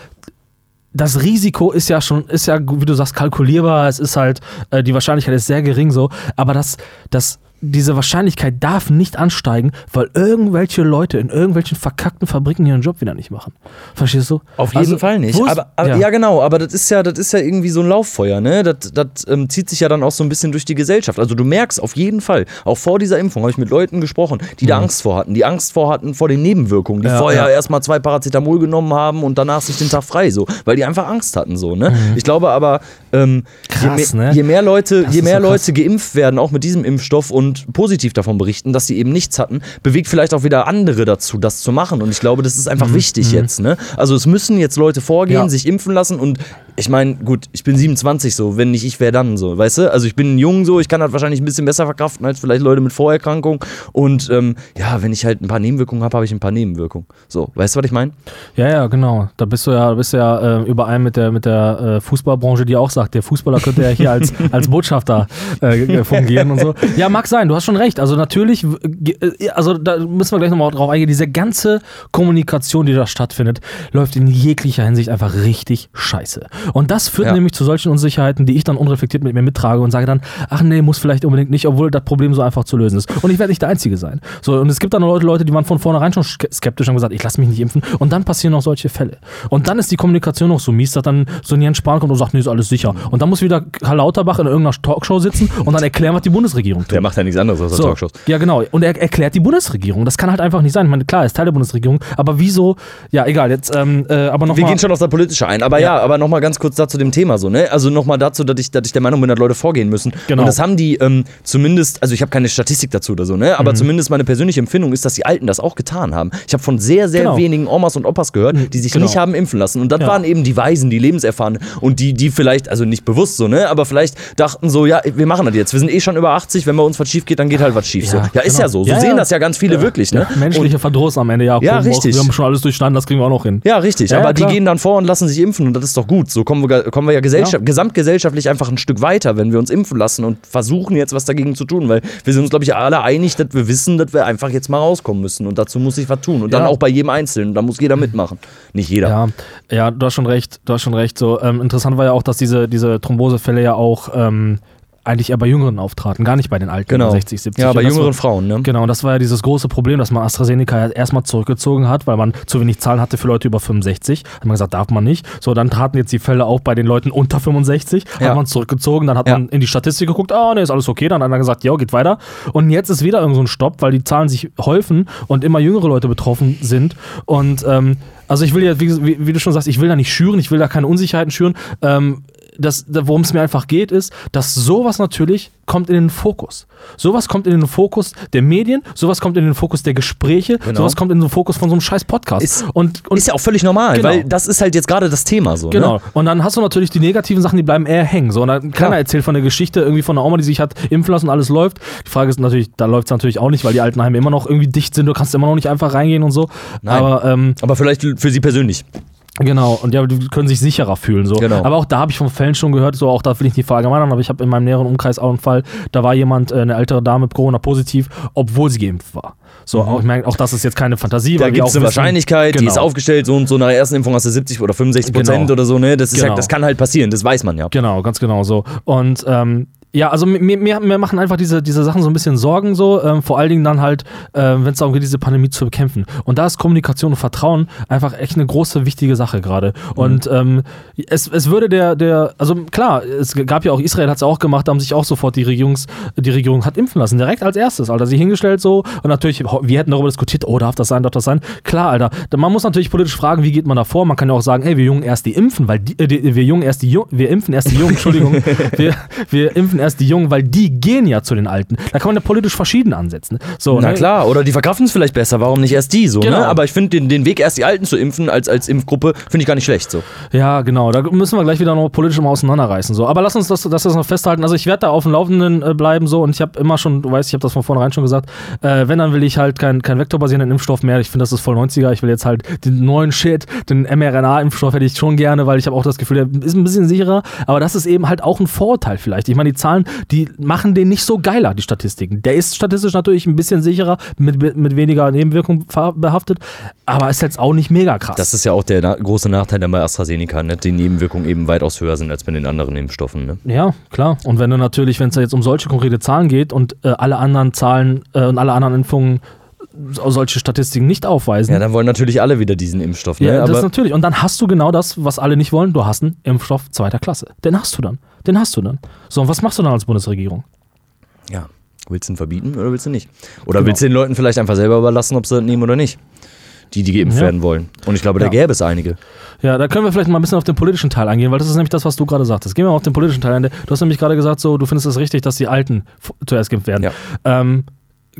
das Risiko ist ja schon, ist ja, wie du sagst, kalkulierbar. Es ist halt, äh, die Wahrscheinlichkeit ist sehr gering so. Aber das, das, diese Wahrscheinlichkeit darf nicht ansteigen, weil irgendwelche Leute in irgendwelchen verkackten Fabriken ihren Job wieder nicht machen. Verstehst du? Auf jeden Also, Fall nicht. Aber, aber ja. genau, aber das ist ja, das ist ja irgendwie so ein Lauffeuer, ne? Das, das ähm, zieht sich ja dann auch so ein bisschen durch die Gesellschaft. Also du merkst auf jeden Fall, auch vor dieser Impfung habe ich mit Leuten gesprochen, die da Angst vor hatten, die Angst vor hatten vor den Nebenwirkungen, die Ja, vorher ja. erstmal zwei Paracetamol genommen haben und danach sich den Tag frei, so, weil die einfach Angst hatten, so, ne? Ich glaube aber, ähm, Mhm. Krass, je, mehr, ne? je mehr Leute, Das je mehr so. Leute geimpft werden, auch mit diesem Impfstoff und positiv davon berichten, dass sie eben nichts hatten, bewegt vielleicht auch wieder andere dazu, das zu machen. Und ich glaube, das ist einfach wichtig jetzt. Ne? Also es müssen jetzt Leute vorgehen, Mhm, Ja. sich impfen lassen und ich meine, gut, ich bin 27 so, wenn nicht ich, wer dann so, weißt du? Also ich bin jung so, ich kann das wahrscheinlich ein bisschen besser verkraften als vielleicht Leute mit Vorerkrankungen. Und ähm, ja, wenn ich halt ein paar Nebenwirkungen habe, habe ich ein paar Nebenwirkungen. So, weißt du, was ich meine? Ja, ja, genau. Da bist du ja, bist du ja äh, überein mit der, mit der äh, Fußballbranche, die auch sagt, der Fußballer könnte ja hier als, *laughs* als Botschafter äh, fungieren und so. Ja, mag sein, du hast schon recht. Also natürlich, äh, also da müssen wir gleich nochmal drauf eingehen, diese ganze Kommunikation, die da stattfindet, läuft in jeglicher Hinsicht einfach richtig scheiße. Und das führt Ja. nämlich zu solchen Unsicherheiten, die ich dann unreflektiert mit mir mittrage und sage dann, ach nee, muss vielleicht unbedingt nicht, obwohl das Problem so einfach zu lösen ist. Und ich werde nicht der Einzige sein. So, und es gibt dann Leute, Leute, die waren von vornherein schon ske- skeptisch und haben gesagt, ich lasse mich nicht impfen. Und dann passieren noch solche Fälle. Und dann ist die Kommunikation noch so mies, dass dann so ein Jens Spahn kommt und sagt, nee, ist alles sicher. Und dann muss wieder Karl Lauterbach in irgendeiner Talkshow sitzen und dann erklären, was die Bundesregierung tut. Der macht ja nichts anderes als So, Talkshows. Ja, genau. Und er erklärt die Bundesregierung. Das kann halt einfach nicht sein. Ich meine, klar, er ist Teil der Bundesregierung, aber wieso? Ja, egal. Jetzt, ähm, äh, aber Wir nochmal. gehen schon auf das Politische ein, aber ja, Ja. aber nochmal ganz kurz dazu dem Thema so, ne? Also nochmal dazu, dass ich, dass ich der Meinung bin, dass Leute vorgehen müssen. Genau. Und das haben die ähm, zumindest, also ich habe keine Statistik dazu oder so, ne? Mhm. Aber zumindest meine persönliche Empfindung ist, dass die Alten das auch getan haben. Ich habe von sehr, sehr Genau. wenigen Omas und Opas gehört, die sich genau. nicht haben impfen lassen. Und das Ja. waren eben die Weisen, die Lebenserfahrenen und die, die vielleicht, also nicht bewusst so, ne? Aber vielleicht dachten so, ja, wir machen das jetzt. Wir sind eh schon über 80, wenn bei uns was schief geht, dann geht halt was schief. so. ja ist genau. ja so. So Ja, sehen ja. das ja ganz viele Ja. wirklich, ne? Ja, menschliche Verdruss am Ende, ja. Ja, richtig. Wir haben schon alles durchstanden, das kriegen wir auch noch hin. Ja, richtig. Ja, aber ja, die gehen dann vor und lassen sich impfen und das ist doch gut. So kommen wir, kommen wir ja gesellschaft, gesamtgesellschaftlich einfach ein Stück weiter, wenn wir uns impfen lassen und versuchen jetzt was dagegen zu tun, weil wir sind uns, glaube ich, alle einig, dass wir wissen, dass wir einfach jetzt mal rauskommen müssen und dazu muss ich was tun. Und dann Ja. auch bei jedem Einzelnen. Da muss jeder mitmachen. Nicht jeder. Ja, ja, du hast schon recht, du hast schon recht. So, ähm, interessant war ja auch, dass diese, diese Thrombosefälle ja auch ähm, eigentlich eher bei Jüngeren auftraten, gar nicht bei den Alten, Genau. 60, 70. Ja, bei jüngeren war, Frauen, ne? Genau, und das war ja dieses große Problem, dass man AstraZeneca ja erstmal zurückgezogen hat, weil man zu wenig Zahlen hatte für Leute über 65. Hat man gesagt, darf man nicht. So, dann traten jetzt die Fälle auch bei den Leuten unter 65. Ja. Hat man zurückgezogen, dann hat Ja. man in die Statistik geguckt, ah, nee, ist alles okay. Dann hat einer gesagt, ja, geht weiter. Und jetzt ist wieder irgend so ein Stopp, weil die Zahlen sich häufen und immer jüngere Leute betroffen sind. Und ähm, also ich will ja, wie, wie, wie du schon sagst, ich will da nicht schüren, ich will da keine Unsicherheiten schüren. Ähm, das, da- worum es mir einfach geht, ist, dass sowas natürlich kommt in den Fokus. Sowas kommt in den Fokus der Medien, sowas kommt in den Fokus der Gespräche, Genau. sowas kommt in den Fokus von so einem scheiß Podcast. Ist- und, und Ist ja auch völlig normal, Genau. weil das ist halt jetzt gerade das Thema so. Genau. Ne? Und dann hast du natürlich die negativen Sachen, die bleiben eher hängen. So, und dann keiner erzählt von der Geschichte irgendwie von einer Oma, die sich hat impfen lassen und alles läuft. Die Frage ist natürlich, da läuft es natürlich auch nicht, weil die Altenheime immer noch irgendwie dicht sind. Du kannst immer noch nicht einfach reingehen und so. Nein. Aber ähm, Aber vielleicht für sie persönlich. Genau, und ja, die können sich sicherer fühlen. So. Genau. Aber auch da habe ich von Fällen schon gehört, so auch da will ich nicht verallgemeinern, aber ich habe in meinem näheren Umkreis auch einen Fall, da war jemand, äh, eine ältere Dame Corona positiv, obwohl sie geimpft war. So, auch, ich meine, auch das ist jetzt keine Fantasie. Mhm. Da gibt es eine wissen- Wahrscheinlichkeit, die Genau. ist aufgestellt, so und so nach der ersten Impfung hast du 70 oder 65 Prozent Genau. oder so, ne? Das, ist ja, Genau. das kann halt passieren, das weiß man ja. Genau, ganz genau so. Und ähm, Ja, also mir, mir, mir machen einfach diese, diese Sachen so ein bisschen Sorgen, so, ähm, vor allen Dingen dann halt, ähm, wenn es darum geht, diese Pandemie zu bekämpfen. Und da ist Kommunikation und Vertrauen einfach echt eine große, wichtige Sache gerade. Und ähm, es, es würde der, der, also klar, es gab ja auch, Israel hat es auch gemacht, da haben sich auch sofort die Regierungs, die Regierung hat impfen lassen, direkt als erstes, Alter, sie hingestellt so und natürlich, wir hätten darüber diskutiert, oh, darf das sein, darf das sein? Klar, Alter, man muss natürlich politisch fragen, wie geht man da vor? Man kann ja auch sagen, ey, wir jungen erst die impfen, weil die, äh, die wir jungen erst die Jungen, wir impfen erst die Jungen, Entschuldigung, *laughs* wir, wir impfen erst die Jungen, weil die gehen ja zu den Alten. Da kann man ja politisch verschieden ansetzen. So, Na ne? klar, oder die verkraften es vielleicht besser, warum nicht erst die so, Genau. ne? Aber ich finde den, den Weg erst die Alten zu impfen als, als Impfgruppe, finde ich gar nicht schlecht so. Ja, genau. Da müssen wir gleich wieder noch politisch mal auseinanderreißen. So. Aber lass uns das, das, das noch festhalten. Also ich werde da auf dem Laufenden äh, bleiben so und ich habe immer schon, du weißt, ich habe das von vornherein schon gesagt, äh, wenn, dann will ich halt keinen kein vektorbasierenden Impfstoff mehr. Ich finde, das ist voll 90er. Ich will jetzt halt den neuen Shit, den mRNA-Impfstoff hätte ich schon gerne, weil ich habe auch das Gefühl, der ist ein bisschen sicherer. Aber das ist eben halt auch ein Vorteil vielleicht. Ich meine, die Zahlen, die machen den nicht so geiler, die Statistiken. Der ist statistisch natürlich ein bisschen sicherer, mit, mit weniger Nebenwirkungen behaftet, aber ist jetzt auch nicht mega krass. Das ist ja auch der na große Nachteil dann bei AstraZeneca, ne? Die Nebenwirkungen eben weitaus höher sind als bei den anderen Impfstoffen, ne? Ja, klar. Und wenn du natürlich, wenn es jetzt um solche konkrete Zahlen geht und äh, alle anderen Zahlen äh, und alle anderen Impfungen solche Statistiken nicht aufweisen, Ja, dann wollen natürlich alle wieder diesen Impfstoff, ne? ja, das natürlich. Und dann hast du genau das, was alle nicht wollen. Du hast einen Impfstoff zweiter Klasse. Den hast du dann. Den hast du dann. So, und was machst du dann als Bundesregierung? ja, willst du ihn verbieten oder willst du nicht? Oder Genau. willst du den Leuten vielleicht einfach selber überlassen, ob sie das nehmen oder nicht? Die, die geimpft Ja. werden wollen. Und ich glaube, da Ja. gäbe es einige. Ja, da können wir vielleicht mal ein bisschen auf den politischen Teil eingehen, weil das ist nämlich das, was du gerade sagtest. Gehen wir mal auf den politischen Teil ein. Du hast nämlich gerade gesagt, so, du findest es richtig, dass die Alten zuerst geimpft werden. Ja. Ähm,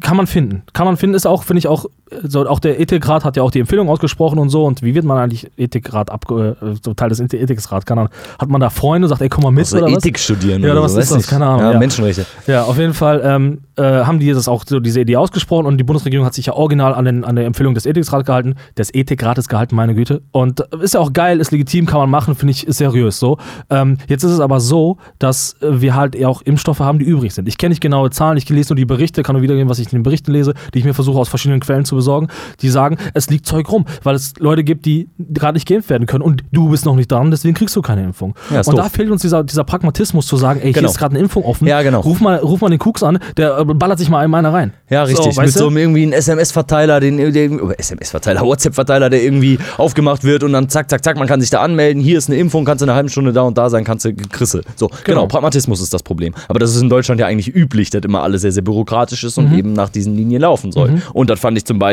kann man finden. Kann man finden, ist auch, finde ich auch, so, auch der Ethikrat hat ja auch die Empfehlung ausgesprochen und so. Und wie wird man eigentlich Ethikrat abge, äh, so Teil des Ethikrats? Keine Ahnung. Hat man da Freunde, sagt, ey, komm mal mit Also oder Ethik studieren Ja, oder was ist das? Keine Ahnung, Ja, ja. Menschenrechte. was? Ja, auf jeden Fall ähm, äh, haben die das auch so diese Idee ausgesprochen und die Bundesregierung hat sich ja original an, den, an der Empfehlung des Ethikrats gehalten, des Ethikrates gehalten, meine Güte. Und äh, ist ja auch geil, ist legitim, kann man machen, finde ich, ist seriös so. Ähm, jetzt ist es aber so, dass äh, wir halt eher auch Impfstoffe haben, die übrig sind. Ich kenne nicht genaue Zahlen, ich lese nur die Berichte, kann nur wiedergeben, was ich in den Berichten lese, die ich mir versuche aus verschiedenen Quellen zu besorgen. Die sagen, es liegt Zeug rum, weil es Leute gibt, die gerade nicht geimpft werden können und du bist noch nicht dran, deswegen kriegst du keine Impfung. Ja, und doof. da fehlt uns dieser, dieser Pragmatismus zu sagen, ey, Genau. hier ist gerade eine Impfung offen. Ja, genau. Ruf mal, ruf mal den Kucks an, der äh, ballert sich mal einem einer rein. Ja, richtig. So, Mit so einem irgendwie einen SMS-Verteiler, den, den SMS-Verteiler, WhatsApp-Verteiler, der irgendwie aufgemacht wird und dann zack, zack, zack, man kann sich da anmelden. Hier ist eine Impfung, kannst du in einer halben Stunde da und da sein, kannst du Krisse. So, genau. Genau. Pragmatismus ist das Problem. Aber das ist in Deutschland ja eigentlich üblich, dass immer alles sehr, sehr bürokratisch ist Mhm. und eben nach diesen Linien laufen soll. Und das fand ich zum Beispiel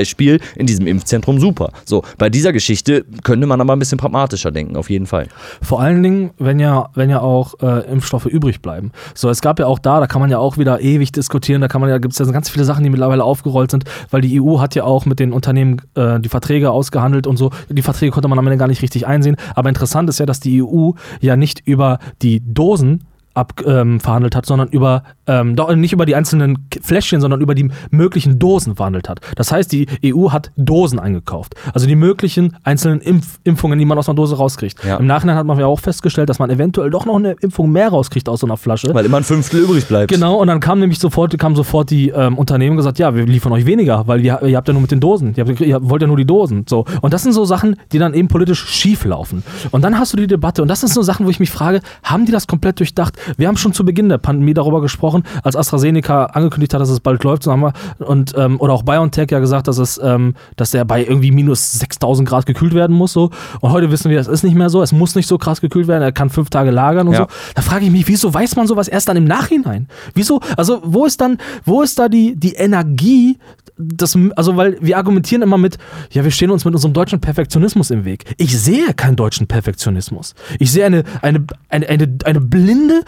in diesem Impfzentrum super. So, bei dieser Geschichte könnte man aber ein bisschen pragmatischer denken, auf jeden Fall. Vor allen Dingen, wenn ja, wenn ja auch äh, Impfstoffe übrig bleiben. So, es gab ja auch da, da kann man ja auch wieder ewig diskutieren, da kann man ja, gibt es ja ganz viele Sachen, die mittlerweile aufgerollt sind, weil die EU hat ja auch mit den Unternehmen äh, die Verträge ausgehandelt und so. Die Verträge konnte man am Ende gar nicht richtig einsehen. Aber interessant ist ja, dass die EU ja nicht über die Dosen ab, ähm, verhandelt hat, sondern über, ähm, doch, nicht über die einzelnen Fläschchen, sondern über die möglichen Dosen verhandelt hat. Das heißt, die EU hat Dosen eingekauft. Also die möglichen einzelnen Impf Impfungen, die man aus einer Dose rauskriegt. Ja. Im Nachhinein hat man ja auch festgestellt, dass man eventuell doch noch eine Impfung mehr rauskriegt aus so einer Flasche. Weil immer ein Fünftel übrig bleibt. Genau, und dann kam nämlich sofort, kam sofort die ähm, Unternehmen und gesagt, ja, wir liefern euch weniger, weil ihr, ihr habt ja nur mit den Dosen, ihr, habt, ihr wollt ja nur die Dosen. So. Und das sind so Sachen, die dann eben politisch schief laufen. Und dann hast du die Debatte, und das sind so Sachen, wo ich mich frage, haben die das komplett durchdacht? Wir haben schon zu Beginn der Pandemie darüber gesprochen, als AstraZeneca angekündigt hat, dass es bald läuft, so haben wir, und, ähm, oder auch BioNTech ja gesagt, dass es, ähm, dass der bei irgendwie minus 6000 Grad gekühlt werden muss. So. Und heute wissen wir, es ist nicht mehr so, es muss nicht so krass gekühlt werden, er kann fünf Tage lagern und Ja. so. Da frage ich mich, wieso weiß man sowas erst dann im Nachhinein? Wieso? Also, wo ist dann, wo ist da die, die Energie? Das, also, weil wir argumentieren immer mit, ja, wir stehen uns mit unserem deutschen Perfektionismus im Weg. Ich sehe keinen deutschen Perfektionismus. Ich sehe eine, eine, eine, eine, eine blinde,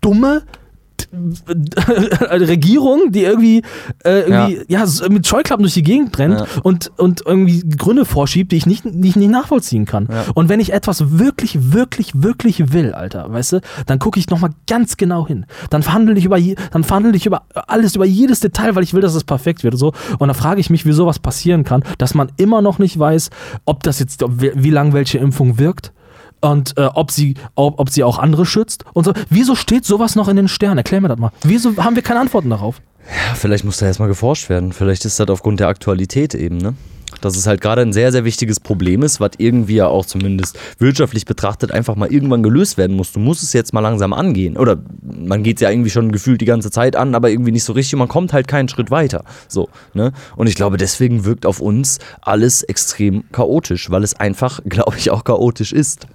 dumme, *laughs* Regierung, die irgendwie, äh, irgendwie ja. so mit Scheuklappen durch die Gegend rennt Ja. und, und irgendwie Gründe vorschiebt, die ich nicht, die ich nicht nachvollziehen kann. Ja. Und wenn ich etwas wirklich, wirklich, wirklich will, Alter, weißt du, dann gucke ich nochmal ganz genau hin. Dann verhandle ich über, je, dann verhandle ich über alles, über jedes Detail, weil ich will, dass es perfekt wird. Und, so. und dann frage ich mich, wie sowas passieren kann, dass man immer noch nicht weiß, ob das jetzt, ob, wie wie lange welche Impfung wirkt und äh, ob, sie, ob, ob sie auch andere schützt und so. Wieso steht sowas noch in den Sternen? Erklär mir das mal. Wieso haben wir keine Antworten darauf? Ja, vielleicht muss da erstmal geforscht werden. Vielleicht ist das aufgrund der Aktualität eben, ne? dass es halt gerade ein sehr, sehr wichtiges Problem ist, was irgendwie ja auch zumindest wirtschaftlich betrachtet einfach mal irgendwann gelöst werden muss. Du musst es jetzt mal langsam angehen. Oder man geht es ja irgendwie schon gefühlt die ganze Zeit an, aber irgendwie nicht so richtig man kommt halt keinen Schritt weiter. So, ne? Und ich glaube, deswegen wirkt auf uns alles extrem chaotisch, weil es einfach, *laughs* glaube ich, auch chaotisch ist.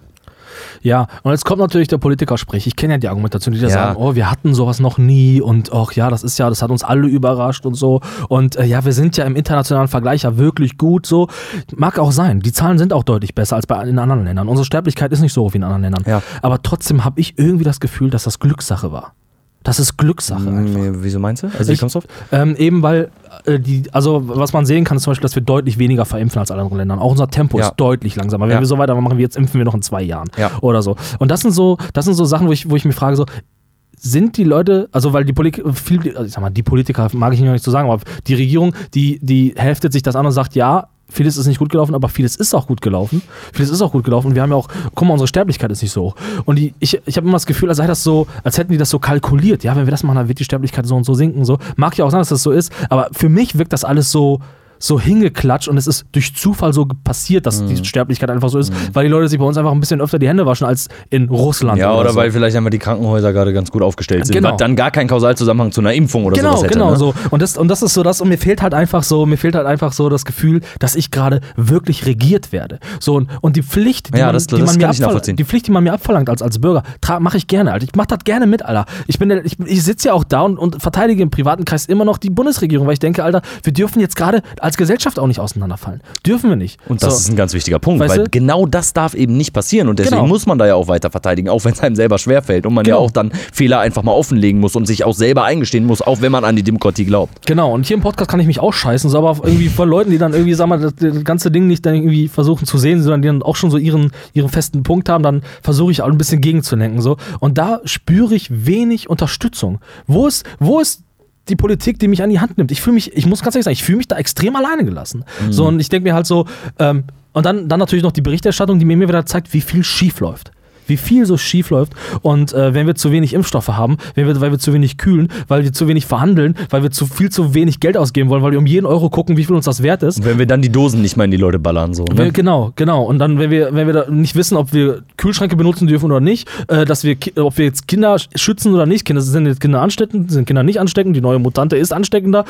Ja, und jetzt kommt natürlich der Politiker-Sprech. Ich kenne ja die Argumentation, die da Ja. sagen, oh, wir hatten sowas noch nie und ach ja, das ist ja, das hat uns alle überrascht und so. Und äh, ja, wir sind ja im internationalen Vergleich ja wirklich gut so. Mag auch sein. Die Zahlen sind auch deutlich besser als bei in anderen Ländern. Unsere Sterblichkeit ist nicht so hoch wie in anderen Ländern. Ja. Aber trotzdem habe ich irgendwie das Gefühl, dass das Glückssache war. Das ist Glückssache einfach. Nee, Wieso meinst du? Also, wie Ich- kommst du auf? Ähm, eben weil äh, die, also was man sehen kann, ist zum Beispiel, dass wir deutlich weniger verimpfen als alle anderen Länder. Auch unser Tempo Ja. ist deutlich langsamer. Wenn Ja. wir so weitermachen wie jetzt, impfen wir noch in zwei Jahren Ja. oder so. Und das sind so, das sind so Sachen, wo ich, wo ich mich frage, so, sind die Leute, also weil die Politik, viel, also ich sag mal, die Politiker mag ich noch nicht so sagen, aber die Regierung, die, die heftet sich das an und sagt, ja, vieles ist nicht gut gelaufen, aber vieles ist auch gut gelaufen. Vieles ist auch gut gelaufen. Und wir haben ja auch, guck mal, unsere Sterblichkeit ist nicht so hoch. Und die, ich, ich habe immer das Gefühl, als sei das so, als hätten die das so kalkuliert. Ja, wenn wir das machen, dann wird die Sterblichkeit so und so sinken. So. Mag ja auch sein, dass das so ist, aber für mich wirkt das alles so, so hingeklatscht und es ist durch Zufall so passiert, dass Mhm. die Sterblichkeit einfach so ist, weil die Leute sich bei uns einfach ein bisschen öfter die Hände waschen als in Russland. Ja, oder so. weil vielleicht einfach die Krankenhäuser gerade ganz gut aufgestellt sind. Genau. Was dann gar keinen Kausalzusammenhang zu einer Impfung oder Genau, sowas hätte. genau ne? so. Und das, und das ist so das, und mir fehlt halt einfach so, mir fehlt halt einfach so das Gefühl, dass ich gerade wirklich regiert werde. So, und, und die Pflicht, die, Ja, man, das- die, das man mir abverlangt, die Pflicht, die man mir abverlangt als, als Bürger, mache ich gerne, Alter. Ich mach das gerne mit, Alter. Ich bin, ich, ich sitze ja auch da und, und verteidige im privaten Kreis immer noch die Bundesregierung, weil ich denke, Alter, wir dürfen jetzt gerade als Gesellschaft auch nicht auseinanderfallen. Dürfen wir nicht. Und das so. ist ein ganz wichtiger Punkt, Weißt weil du? genau das darf eben nicht passieren und deswegen Genau. muss man da ja auch weiter verteidigen, auch wenn es einem selber schwerfällt und man ja Genau. auch dann Fehler einfach mal offenlegen muss und sich auch selber eingestehen muss, auch wenn man an die Demokratie glaubt. Genau, und hier im Podcast kann ich mich ausscheißen, so aber irgendwie von Leuten, die dann irgendwie, sag mal, das, das ganze Ding nicht dann irgendwie versuchen zu sehen, sondern die dann auch schon so ihren, ihren festen Punkt haben, dann versuche ich auch ein bisschen gegenzulenken. So. Und da spüre ich wenig Unterstützung. Wo ist, wo ist die Politik, die mich an die Hand nimmt? Ich fühle mich, ich muss ganz ehrlich sagen, ich fühle mich da extrem alleine gelassen. So, und ich denke mir halt so, ähm, und dann, dann natürlich noch die Berichterstattung, die mir immer wieder zeigt, wie viel schief läuft. Wie viel so schief läuft. Und äh, wenn wir zu wenig Impfstoffe haben, wenn wir, weil wir zu wenig kühlen, weil wir zu wenig verhandeln, weil wir zu viel zu wenig Geld ausgeben wollen, weil wir um jeden Euro gucken, wie viel uns das wert ist. Und wenn wir dann die Dosen nicht mehr in die Leute ballern, so. Ne? genau, genau. Und dann, wenn wir, wenn wir da nicht wissen, ob wir Kühlschränke benutzen dürfen oder nicht, äh, dass wir, ob wir jetzt Kinder sch- schützen oder nicht, Kinder sind jetzt Kinder ansteckend, sind Kinder nicht ansteckend, die neue Mutante ist ansteckender,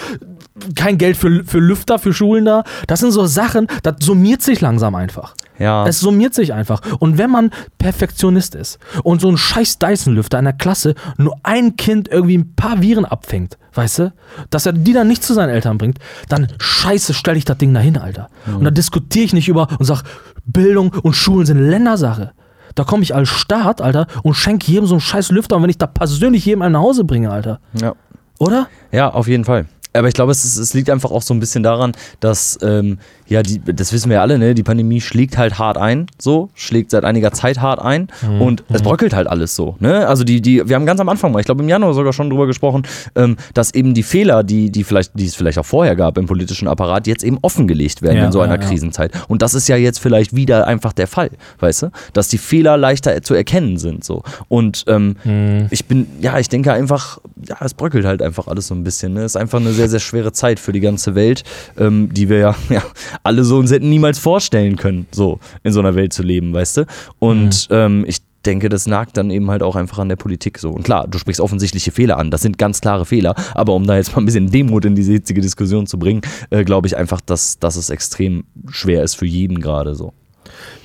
kein Geld für, für Lüfter, für Schulen da. Das sind so Sachen, das summiert sich langsam einfach. Ja. Es summiert sich einfach. Und wenn man Perfektionist ist und so ein scheiß Dyson-Lüfter in der Klasse nur ein Kind irgendwie ein paar Viren abfängt, weißt du, dass er die dann nicht zu seinen Eltern bringt, dann scheiße, stell ich das Ding dahin, Alter. Und da diskutiere ich nicht über und sag, Bildung und Schulen sind Ländersache. Da komme ich als Staat, Alter, und schenke jedem so einen scheiß Lüfter, und wenn ich da persönlich jedem einen nach Hause bringe, Alter. ja. Oder? Ja, auf jeden Fall. Aber ich glaube, es, ist, es liegt einfach auch so ein bisschen daran, dass, ähm, ja, die, das wissen wir alle, ne? Die Pandemie schlägt halt hart ein, so, schlägt seit einiger Zeit hart ein und es bröckelt halt alles so, ne? Also die, die, wir haben ganz am Anfang mal, ich glaube im Januar sogar schon drüber gesprochen, ähm, dass eben die Fehler, die, die vielleicht, die es vielleicht auch vorher gab im politischen Apparat, jetzt eben offengelegt werden Ja, in so einer ja, ja. Krisenzeit. Und das ist ja jetzt vielleicht wieder einfach der Fall, weißt du? Dass die Fehler leichter zu erkennen sind, so. Und ähm, Mhm. ich bin, ja, ich denke einfach, ja, es bröckelt halt einfach alles so ein bisschen. Ne? Es ist einfach eine sehr, sehr schwere Zeit für die ganze Welt, ähm, die wir ja, *laughs* ja alle so uns hätten niemals vorstellen können, so in so einer Welt zu leben, weißt du? Und ähm, ich denke, das nagt dann eben halt auch einfach an der Politik so. Und klar, du sprichst offensichtliche Fehler an. Das sind ganz klare Fehler. Aber um da jetzt mal ein bisschen Demut in diese hitzige Diskussion zu bringen, äh, glaube ich einfach, dass, dass es extrem schwer ist für jeden gerade so.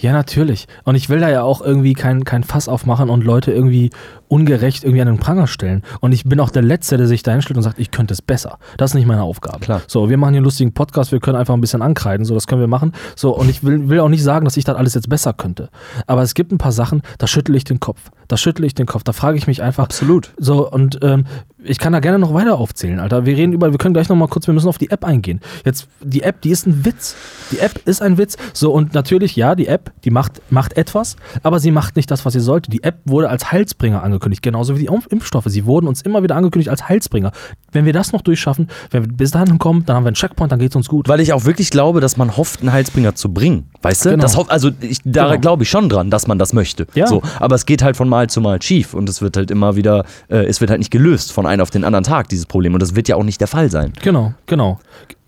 Ja, natürlich. Und ich will da ja auch irgendwie kein, kein Fass aufmachen und Leute irgendwie ungerecht irgendwie an den Pranger stellen. Und ich bin auch der Letzte, der sich da hinstellt und sagt, ich könnte es besser. Das ist nicht meine Aufgabe. Klar. So, wir machen hier einen lustigen Podcast, wir können einfach ein bisschen ankreiden, so, das können wir machen. So, und ich will, will auch nicht sagen, dass ich das alles jetzt besser könnte. Aber es gibt ein paar Sachen, da schüttle ich den Kopf. Da schüttle ich den Kopf. Da frage ich mich einfach. Absolut. So, und ähm, ich kann da gerne noch weiter aufzählen, Alter. Wir reden über, wir können gleich noch mal kurz, wir müssen auf die App eingehen. Jetzt, die App, die ist ein Witz. Die App ist ein Witz. So, und natürlich, ja, die App, die macht, macht etwas, aber sie macht nicht das, was sie sollte. Die App wurde als Heilsbringer angekündigt, genauso wie die Impf- Impfstoffe. Sie wurden uns immer wieder angekündigt als Heilsbringer. Wenn wir das noch durchschaffen, wenn wir bis dahin kommen, dann haben wir einen Checkpoint, dann geht's uns gut. Weil ich auch wirklich glaube, dass man hofft, einen Heilsbringer zu bringen. Weißt du? Genau. Das hoff, also ich, da Genau. glaube ich schon dran, dass man das möchte. Ja. So, aber es geht halt von Mal zu Mal schief und es wird halt immer wieder, äh, es wird halt nicht gelöst von einem auf den anderen Tag, dieses Problem. Und das wird ja auch nicht der Fall sein. Genau, genau.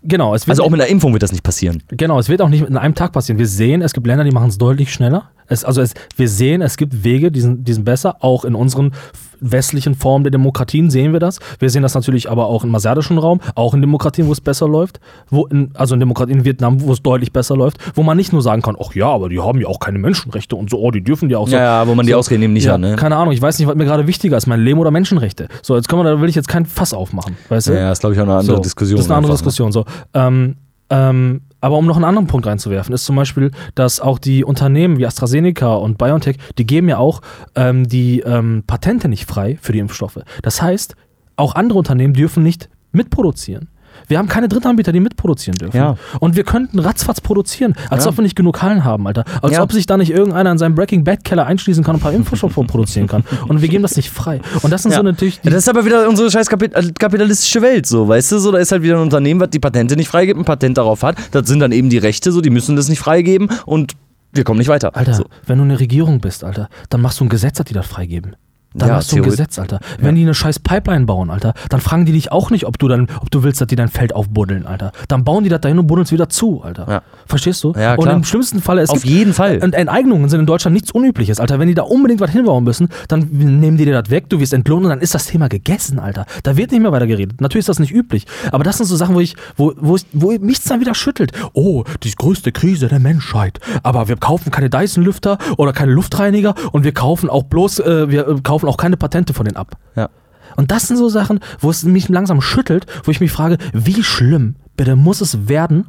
Genau, es wird, Also auch mit einer Impfung wird das nicht passieren. genau, es wird auch nicht in einem Tag passieren. Wir sehen, es gibt Länder, die machen es deutlich schneller. Es, also es, wir sehen, es gibt Wege, die sind, die sind besser. Auch in unseren westlichen Formen der Demokratien sehen wir das. Wir sehen das natürlich aber auch im asiatischen Raum, auch in Demokratien, wo es besser läuft. Wo in, also in Demokratien in Vietnam, wo es deutlich besser läuft, wo man nicht nur sagen kann, ach ja, aber die haben ja auch keine Menschenrechte und so, oh, die dürfen ja auch so. Ja, ja, wo man die So. Ausreden eben nicht ja, hat, ne? Keine Ahnung, ich weiß nicht, was mir gerade wichtiger ist, mein Leben oder Menschenrechte. So, jetzt können wir, da will ich jetzt kein Fass aufmachen, weißt du? Ja, ja, ist glaube ich auch eine andere So, Diskussion. Das ist eine andere einfach, ne? Diskussion. So. Ähm, ähm, aber um noch einen anderen Punkt reinzuwerfen, ist zum Beispiel, dass auch die Unternehmen wie AstraZeneca und BioNTech, die geben ja auch ähm, die ähm, Patente nicht frei für die Impfstoffe. Das heißt, auch andere Unternehmen dürfen nicht mitproduzieren. Wir haben keine Drittanbieter, die mitproduzieren dürfen. Ja. Und wir könnten ratzfatz produzieren, als Ja. ob wir nicht genug Hallen haben, Alter. Als Ja. ob sich da nicht irgendeiner in seinem Breaking Bad Keller einschließen kann und ein paar Impfstoffe produzieren kann. Und wir geben das nicht frei. Und das sind so natürlich das ist aber wieder unsere scheiß äh, kapitalistische Welt, so, weißt du? So, da ist halt wieder ein Unternehmen, was die Patente nicht freigibt, ein Patent darauf hat. Das sind dann eben die Rechte, so, die müssen das nicht freigeben und wir kommen nicht weiter. Alter, So. wenn du eine Regierung bist, Alter, dann machst du ein Gesetz, das die das freigeben. Dann Ja, machst du ein Gesetz, Alter. Wenn die eine scheiß Pipeline bauen, Alter, dann fragen die dich auch nicht, ob du dann, ob du willst, dass die dein Feld aufbuddeln, Alter. Dann bauen die das dahin und buddeln es wieder zu, Alter. Ja. Verstehst du? Ja, und klar. im schlimmsten Falle, es Auf jeden Fall. Und Enteignungen sind in Deutschland nichts Unübliches, Alter. Wenn die da unbedingt was hinbauen müssen, dann nehmen die dir das weg, du wirst entlohnt und dann ist das Thema gegessen, Alter. Da wird nicht mehr weiter geredet. Natürlich ist das nicht üblich. Aber das sind so Sachen, wo ich, wo, wo, ich, wo mich dann wieder schüttelt. Oh, die größte Krise der Menschheit. Aber wir kaufen keine Dyson-Lüfter oder keine Luftreiniger und wir kaufen auch bloß, äh, wir äh, kaufen auch keine Patente von denen ab. Ja. Und das sind so Sachen, wo es mich langsam schüttelt, wo ich mich frage, wie schlimm bitte muss es werden,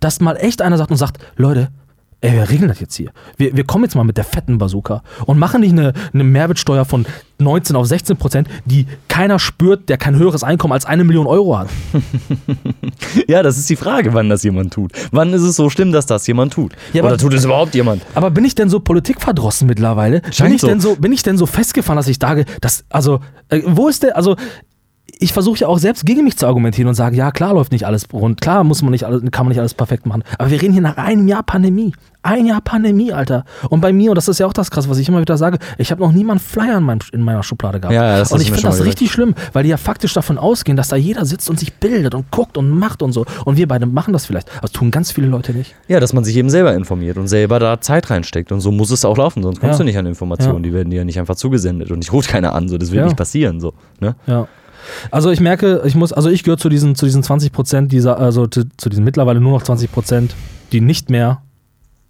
dass mal echt einer sagt und sagt, Leute, ey, wir regeln das jetzt hier. Wir, wir kommen jetzt mal mit der fetten Bazooka und machen nicht eine, eine Mehrwertsteuer von 19 auf 16 Prozent, die keiner spürt, der kein höheres Einkommen als eine Million Euro hat. *laughs* Ja, das ist die Frage, wann das jemand tut. Wann ist es so schlimm, dass das jemand tut? Ja, aber- Oder tut es überhaupt jemand? Aber bin ich denn so politikverdrossen mittlerweile? bin Scheint ich so. denn so, bin ich denn so festgefahren, dass ich sage, dass, also, äh, wo ist der, also, ich versuche ja auch selbst gegen mich zu argumentieren und sage, ja, klar läuft nicht alles rund, klar muss man nicht alles, kann man nicht alles perfekt machen. Aber wir reden hier nach einem Jahr Pandemie. Ein Jahr Pandemie, Alter. Und bei mir, und das ist ja auch das krass, was ich immer wieder sage, ich habe noch nie mal einen Flyer in, meinem, in meiner Schublade gehabt. Ja, das und ich finde das richtig schlimm, weil die ja faktisch davon ausgehen, dass da jeder sitzt und sich bildet und guckt und macht und so. Und wir beide machen das vielleicht. Aber das tun ganz viele Leute nicht. Ja, dass man sich eben selber informiert und selber da Zeit reinsteckt. Und so muss es auch laufen, sonst kommst Ja. du nicht an Informationen. Ja. Die werden dir ja nicht einfach zugesendet. Und ich rufe keiner an, so das wird nicht passieren. So, ne? Ja. Also ich merke, ich muss, also ich gehöre zu diesen, zu diesen 20 Prozent dieser, also zu, zu diesen mittlerweile nur noch 20 Prozent, die nicht mehr,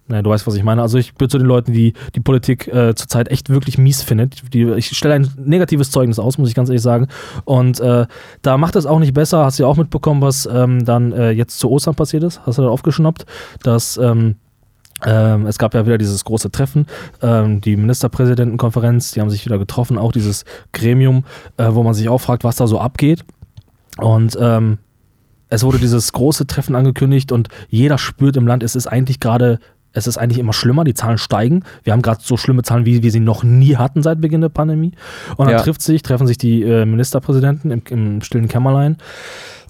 naja, du weißt, was ich meine. Also ich gehöre zu den Leuten, die die Politik äh, zurzeit echt wirklich mies findet. Die, ich stelle ein negatives Zeugnis aus, muss ich ganz ehrlich sagen. Und äh, da macht es auch nicht besser. Hast du ja auch mitbekommen, was ähm, dann äh, jetzt zu Ostern passiert ist? Hast du da aufgeschnappt, dass ähm, ähm, es gab ja wieder dieses große Treffen, ähm, die Ministerpräsidentenkonferenz, die haben sich wieder getroffen, auch dieses Gremium, äh, wo man sich auch fragt, was da so abgeht. Und ähm, es wurde dieses große Treffen angekündigt und jeder spürt im Land, es ist eigentlich gerade, es ist eigentlich immer schlimmer, die Zahlen steigen. Wir haben gerade so schlimme Zahlen, wie wir sie noch nie hatten seit Beginn der Pandemie. Und dann Ja. trifft sich, treffen sich die äh, Ministerpräsidenten im, im stillen Kämmerlein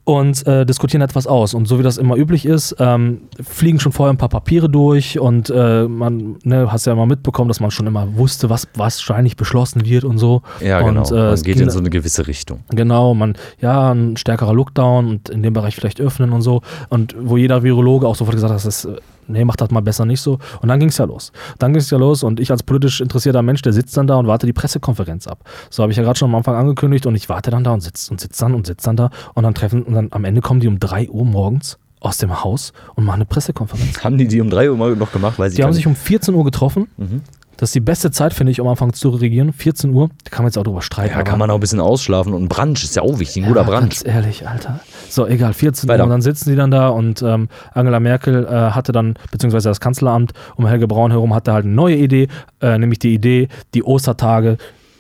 und äh, diskutieren etwas aus. Und so wie das immer üblich ist, ähm, fliegen schon vorher ein paar Papiere durch und äh, man, ne, hast ja immer mitbekommen, dass man schon immer wusste, was wahrscheinlich beschlossen wird und so. Ja, und, genau. äh, man es geht in so eine gewisse Richtung. Genau, man, ja, ein stärkerer Lockdown und in dem Bereich vielleicht öffnen und so. Und wo jeder Virologe auch sofort gesagt hat, das ist, äh, nee, macht das mal besser nicht so. Und dann ging es ja los. Dann ging es ja los und ich als politisch interessierter Mensch, der sitzt dann da und warte die Pressekonferenz ab. So habe ich ja gerade schon am Anfang angekündigt und ich warte dann da und sitze und sitze dann und sitze dann da und dann treffen und dann am Ende kommen die um 3 Uhr morgens aus dem Haus und machen eine Pressekonferenz. Haben die die um 3 Uhr noch gemacht? Weiß Die haben sich um 14 Uhr getroffen. Mhm. Das ist die beste Zeit, finde ich, um am Anfang zu regieren. 14 Uhr, da kann man jetzt auch drüber streiten. ja, kann man auch ein bisschen ausschlafen und ein Brunch ist ja auch wichtig, ein guter ja, Brunch. Ganz ehrlich, Alter. So, egal, 14 Uhr. Weiter. Und dann sitzen die dann da und ähm, Angela Merkel äh, hatte dann, beziehungsweise das Kanzleramt um Helge Braun herum, hatte halt eine neue Idee, äh, nämlich die Idee, die Ostertage,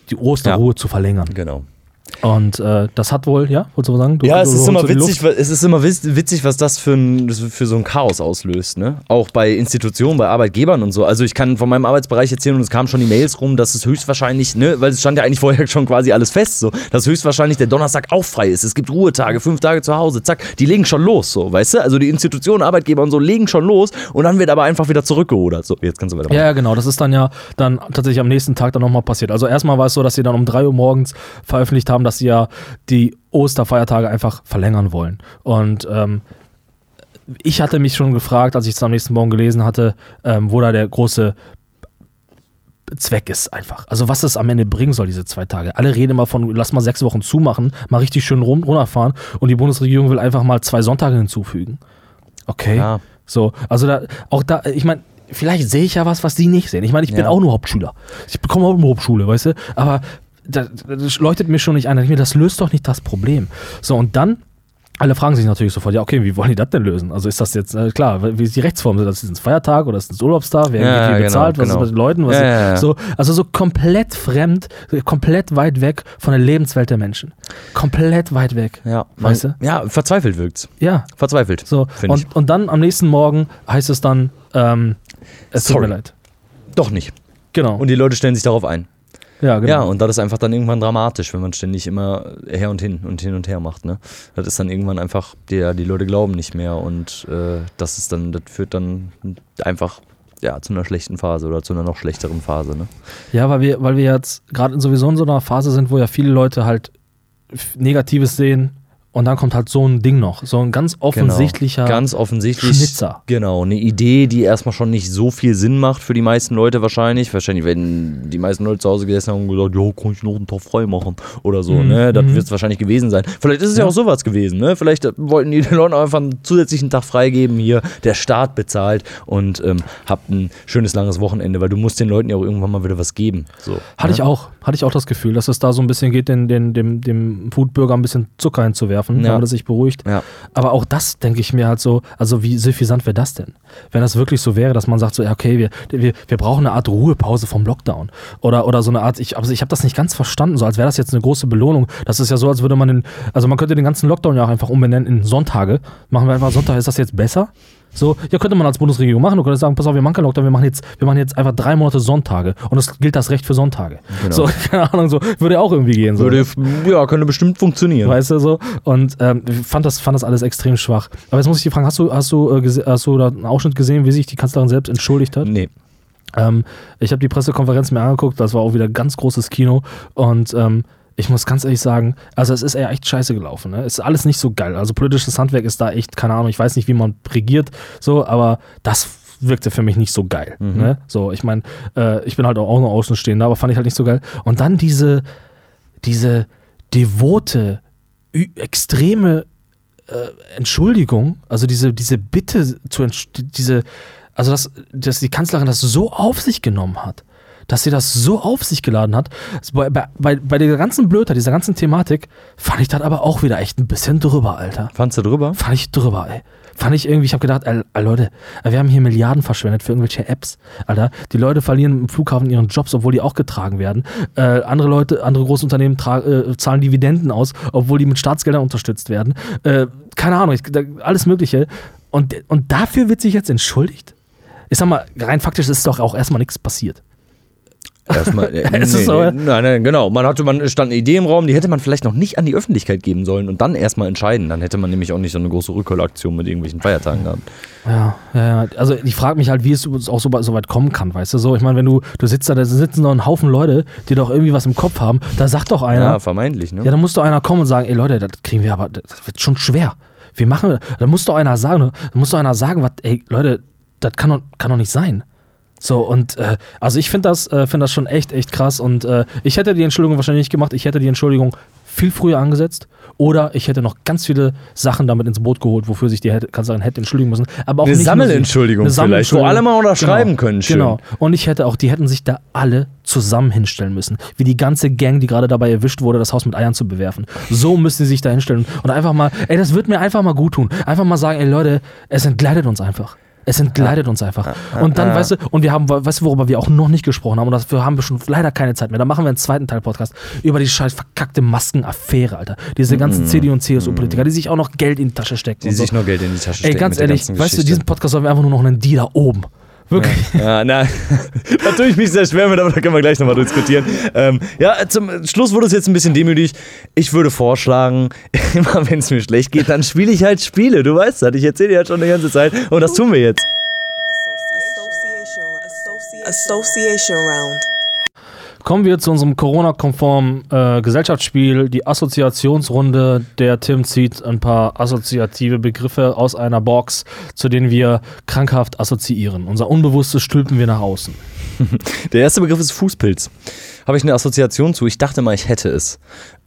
die Osterruhe zu verlängern. Genau. Und äh, das hat wohl, ja, wolltest du was sagen? Du, Ja, es du ist, immer witzig, es ist immer witz- witzig, was das für, ein, für so ein Chaos auslöst. Ne? Auch bei Institutionen, bei Arbeitgebern und so. Also ich kann von meinem Arbeitsbereich erzählen und es kamen schon die Mails rum, dass es höchstwahrscheinlich, ne, weil es stand ja eigentlich vorher schon quasi alles fest, so, dass höchstwahrscheinlich der Donnerstag auch frei ist. Es gibt Ruhetage, fünf Tage zu Hause, zack, die legen schon los, so, weißt du? Also die Institutionen, Arbeitgeber und so legen schon los und dann wird aber einfach wieder zurückgerudert. So, jetzt kannst du weiter. Ja, ja, genau. Das ist dann ja dann tatsächlich am nächsten Tag dann nochmal passiert. Also erstmal war es so, dass sie dann um 3 Uhr morgens veröffentlicht haben, dass sie ja die Osterfeiertage einfach verlängern wollen. Und ähm, ich hatte mich schon gefragt, als ich es am nächsten Morgen gelesen hatte, ähm, wo da der große Zweck ist einfach. Also was es am Ende bringen soll, diese zwei Tage. Alle reden immer von, lass mal sechs Wochen zumachen, mal richtig schön rum, runterfahren und die Bundesregierung will einfach mal zwei Sonntage hinzufügen. Okay. Ja. So, also da, auch da, ich meine, vielleicht sehe ich ja was, was die nicht sehen. Ich meine, ich bin Ja. auch nur Hauptschüler. Ich bekomme auch nur Hauptschule, weißt du? Aber das, das leuchtet mir schon nicht ein. Ich Das löst doch nicht das Problem. So, und dann, alle fragen sich natürlich sofort, ja, okay, wie wollen die das denn lösen? Also ist das jetzt, äh, klar, wie ist die Rechtsform? Ist das ein Feiertag oder ist das ein Urlaubstag? Wer Ja, wird genau, bezahlt? Was genau. ist mit den Leuten? Ja, ja. So, also so komplett fremd, komplett weit weg von der Lebenswelt der Menschen. Komplett weit weg. Ja, Weißt du? ja, verzweifelt wirkt's. Ja, Verzweifelt. so, und, und dann am nächsten Morgen heißt es dann, ähm, es tut Sorry. mir leid. Doch nicht. Genau. Und die Leute stellen sich darauf ein. Ja, genau. Ja, und das ist einfach dann irgendwann dramatisch, wenn man ständig immer her und hin und hin und her macht. Ne? Das ist dann irgendwann einfach, die, die Leute glauben nicht mehr und äh, das ist dann, das führt dann einfach ja, zu einer schlechten Phase oder zu einer noch schlechteren Phase. Ne? Ja, weil wir, weil wir jetzt gerade sowieso in so einer Phase sind, wo ja viele Leute halt Negatives sehen und dann kommt halt so ein Ding noch. So ein ganz offensichtlicher Genau. Ganz offensichtlich. Schnitzer. Genau, eine Idee, die erstmal schon nicht so viel Sinn macht für die meisten Leute wahrscheinlich. Wahrscheinlich, wenn die meisten Leute zu Hause gesessen haben und gesagt, ja, kann ich noch einen Tag frei machen oder so. Mhm, Ne? Das mhm. wird es wahrscheinlich gewesen sein. Vielleicht ist es ja, Ja. auch sowas gewesen. Ne? Vielleicht äh, wollten die *laughs* den Leuten einfach einen zusätzlichen Tag freigeben hier. Der Staat bezahlt und ähm, habt ein schönes langes Wochenende, weil du musst den Leuten ja auch irgendwann mal wieder was geben. So, Hatte ne? ich auch, hatte ich auch das Gefühl, dass es da so ein bisschen geht, den, den, dem, dem Foodbürger ein bisschen Zucker hinzuwerfen, Ja. damit er sich beruhigt. Ja. Aber auch das denke ich mir halt so, also wie suffisant wäre das denn? Wenn das wirklich so wäre, dass man sagt so, okay, wir, wir, wir brauchen eine Art Ruhepause vom Lockdown. Oder, oder so eine Art, ich, also ich habe das nicht ganz verstanden, so als wäre das jetzt eine große Belohnung. Das ist ja so, als würde man den, also man könnte den ganzen Lockdown ja auch einfach umbenennen in Sonntage. Machen wir einfach Sonntag, ist das jetzt besser? So, ja, könnte man als Bundesregierung machen. Du könntest sagen, pass auf, wir machen keinen Lockdown, wir machen jetzt, wir machen jetzt einfach drei Monate Sonntage. Und es gilt das Recht für Sonntage. Genau. So, *laughs* keine Ahnung, so, würde auch irgendwie gehen. So. Würde, ja, könnte bestimmt funktionieren. Weißt du so? Und ähm, fand das, fand das alles extrem schwach. Aber jetzt muss ich dich fragen, hast du, hast du, äh, hast du da einen Ausschnitt gesehen, wie sich die Kanzlerin selbst entschuldigt hat? Nee. Ähm, ich habe die Pressekonferenz mir angeguckt, das war auch wieder ganz großes Kino und ähm, ich muss ganz ehrlich sagen, also es ist eher echt scheiße gelaufen. Ne? Es ist alles nicht so geil. Also politisches Handwerk ist da echt, keine Ahnung, ich weiß nicht, wie man regiert, so, aber das wirkte für mich nicht so geil. Ne? So, ich meine, äh, ich bin halt auch, nur Außenstehender, aber fand ich halt nicht so geil. Und dann diese, diese devote, extreme äh, Entschuldigung, also diese, diese Bitte zu diese, also dass, dass die Kanzlerin das so auf sich genommen hat, dass sie das so auf sich geladen hat. Bei, bei, bei der ganzen Blödheit, dieser ganzen Thematik, fand ich das aber auch wieder echt ein bisschen drüber, Alter. Fandst du drüber? Fand ich drüber, ey. Fand ich irgendwie, ich habe gedacht, ey, Leute, wir haben hier Milliarden verschwendet für irgendwelche Apps, Alter. Die Leute verlieren im Flughafen ihren Jobs, obwohl die auch getragen werden. Äh, andere Leute, andere Großunternehmen äh, zahlen Dividenden aus, obwohl die mit Staatsgeldern unterstützt werden. Äh, keine Ahnung, ich, da, alles Mögliche. Und, und dafür wird sich jetzt entschuldigt? Ich sag mal, rein faktisch ist doch auch erstmal nichts passiert. Erstmal, *laughs* äh, so, ja. nein, nein, genau. Man hatte, man stand eine Idee im Raum, die hätte man vielleicht noch nicht an die Öffentlichkeit geben sollen und dann erstmal entscheiden. Dann hätte man nämlich auch nicht so eine große Rückholaktion mit irgendwelchen Feiertagen gehabt. Ja, ja, ja. Also ich frage mich halt, wie es auch so, so weit kommen kann, weißt du? So, ich meine, wenn du, du sitzt da, da sitzen noch ein Haufen Leute, die doch irgendwie was im Kopf haben, da sagt doch einer, Ja, vermeintlich, ne? Ja, da muss doch einer kommen und sagen, ey Leute, das kriegen wir aber, das wird schon schwer. Wir machen, da muss doch einer sagen, da muss doch einer sagen, was, ey Leute, das kann doch, kann doch nicht sein. So, und äh, also ich finde das, äh, find das schon echt, echt krass. Und äh, ich hätte die Entschuldigung wahrscheinlich nicht gemacht. Ich hätte die Entschuldigung viel früher angesetzt. Oder ich hätte noch ganz viele Sachen damit ins Boot geholt, wofür sich die hätte, Kanzlerin hätte entschuldigen müssen. Aber auch Eine. Sammelentschuldigung Eine vielleicht, wo alle mal unterschreiben können, schön. Genau. Und ich hätte auch, die hätten sich da alle zusammen hinstellen müssen. Wie die ganze Gang, die gerade dabei erwischt wurde, das Haus mit Eiern zu bewerfen. So müssen sie sich da hinstellen. Und einfach mal, ey, das wird mir einfach mal gut tun. Einfach mal sagen, ey Leute, es entgleitet uns einfach. Es entgleitet uns einfach. Und dann, weißt du, und wir haben, weißt du, worüber wir auch noch nicht gesprochen haben, und dafür haben wir schon leider keine Zeit mehr. Da machen wir einen zweiten Teil Podcast über die scheiß verkackte Maskenaffäre, Alter. Diese ganzen CDU und CSU-Politiker, die sich auch noch Geld in die Tasche stecken. Die und so. sich nur Geld in die Tasche Ey, stecken. ganz mit der ehrlich, weißt du, diesen Podcast sollen wir einfach nur noch einen Die da oben. Wirklich. Ja, na, *laughs* da tue ich mich sehr schwer mit, aber da können wir gleich nochmal diskutieren. Ähm, ja, zum Schluss wurde es jetzt ein bisschen demütig. Ich würde vorschlagen, *laughs* immer wenn es mir schlecht geht, dann spiele ich halt Spiele. Du weißt das, ich erzähle dir halt schon die ganze Zeit und das tun wir jetzt. Association Round. Kommen wir zu unserem Corona-konformen äh, Gesellschaftsspiel, die Assoziationsrunde. Der Tim zieht ein paar assoziative Begriffe aus einer Box, zu denen wir krankhaft assoziieren. Unser Unbewusstes stülpen wir nach außen. *laughs* Der erste Begriff ist Fußpilz. Habe ich eine Assoziation zu. Ich dachte mal, ich hätte es.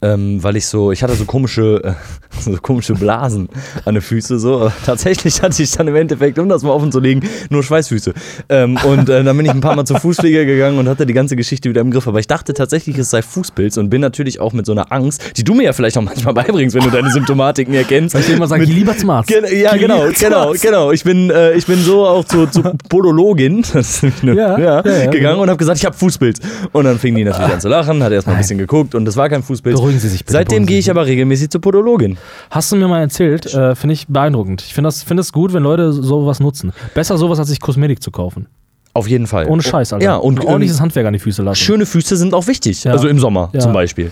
Ähm, weil ich so, ich hatte so komische, äh, *laughs* so komische Blasen an den Füßen. So. Aber tatsächlich hatte ich dann im Endeffekt, um das mal offen zu legen, nur Schweißfüße. Ähm, und äh, dann bin ich ein paar Mal zum Fußpfleger gegangen und hatte die ganze Geschichte wieder im Griff. Aber ich dachte tatsächlich, es sei Fußpilz und bin natürlich auch mit so einer Angst, die du mir ja vielleicht auch manchmal beibringst, wenn du deine Symptomatiken erkennst. Weil ich immer sage, Mit- geh lieber zum Arzt. Gen ja, Geh genau, genau, genau. Ich bin, äh, ich bin so auch zur, zur Podologin *laughs* eine, Ja, ja, ja, ja, gegangen genau. und habe gesagt, ich habe Fußpilz. Und dann fing die natürlich an zu lachen, hat erstmal ein bisschen geguckt und das war kein Fußpilz. Beruhigen Sie sich bitte, Seitdem gehe ich aber regelmäßig zur Podologin. Hast du mir mal erzählt, äh, finde ich beeindruckend. Ich finde das, find das gut, wenn Leute sowas nutzen. Besser sowas, als sich Kosmetik zu kaufen. Auf jeden Fall. Ohne Scheiß, Alter. Ja, und Ein ordentliches ähm, Handwerk an die Füße lassen. schöne Füße sind auch wichtig. Ja. Also im Sommer Ja. zum Beispiel.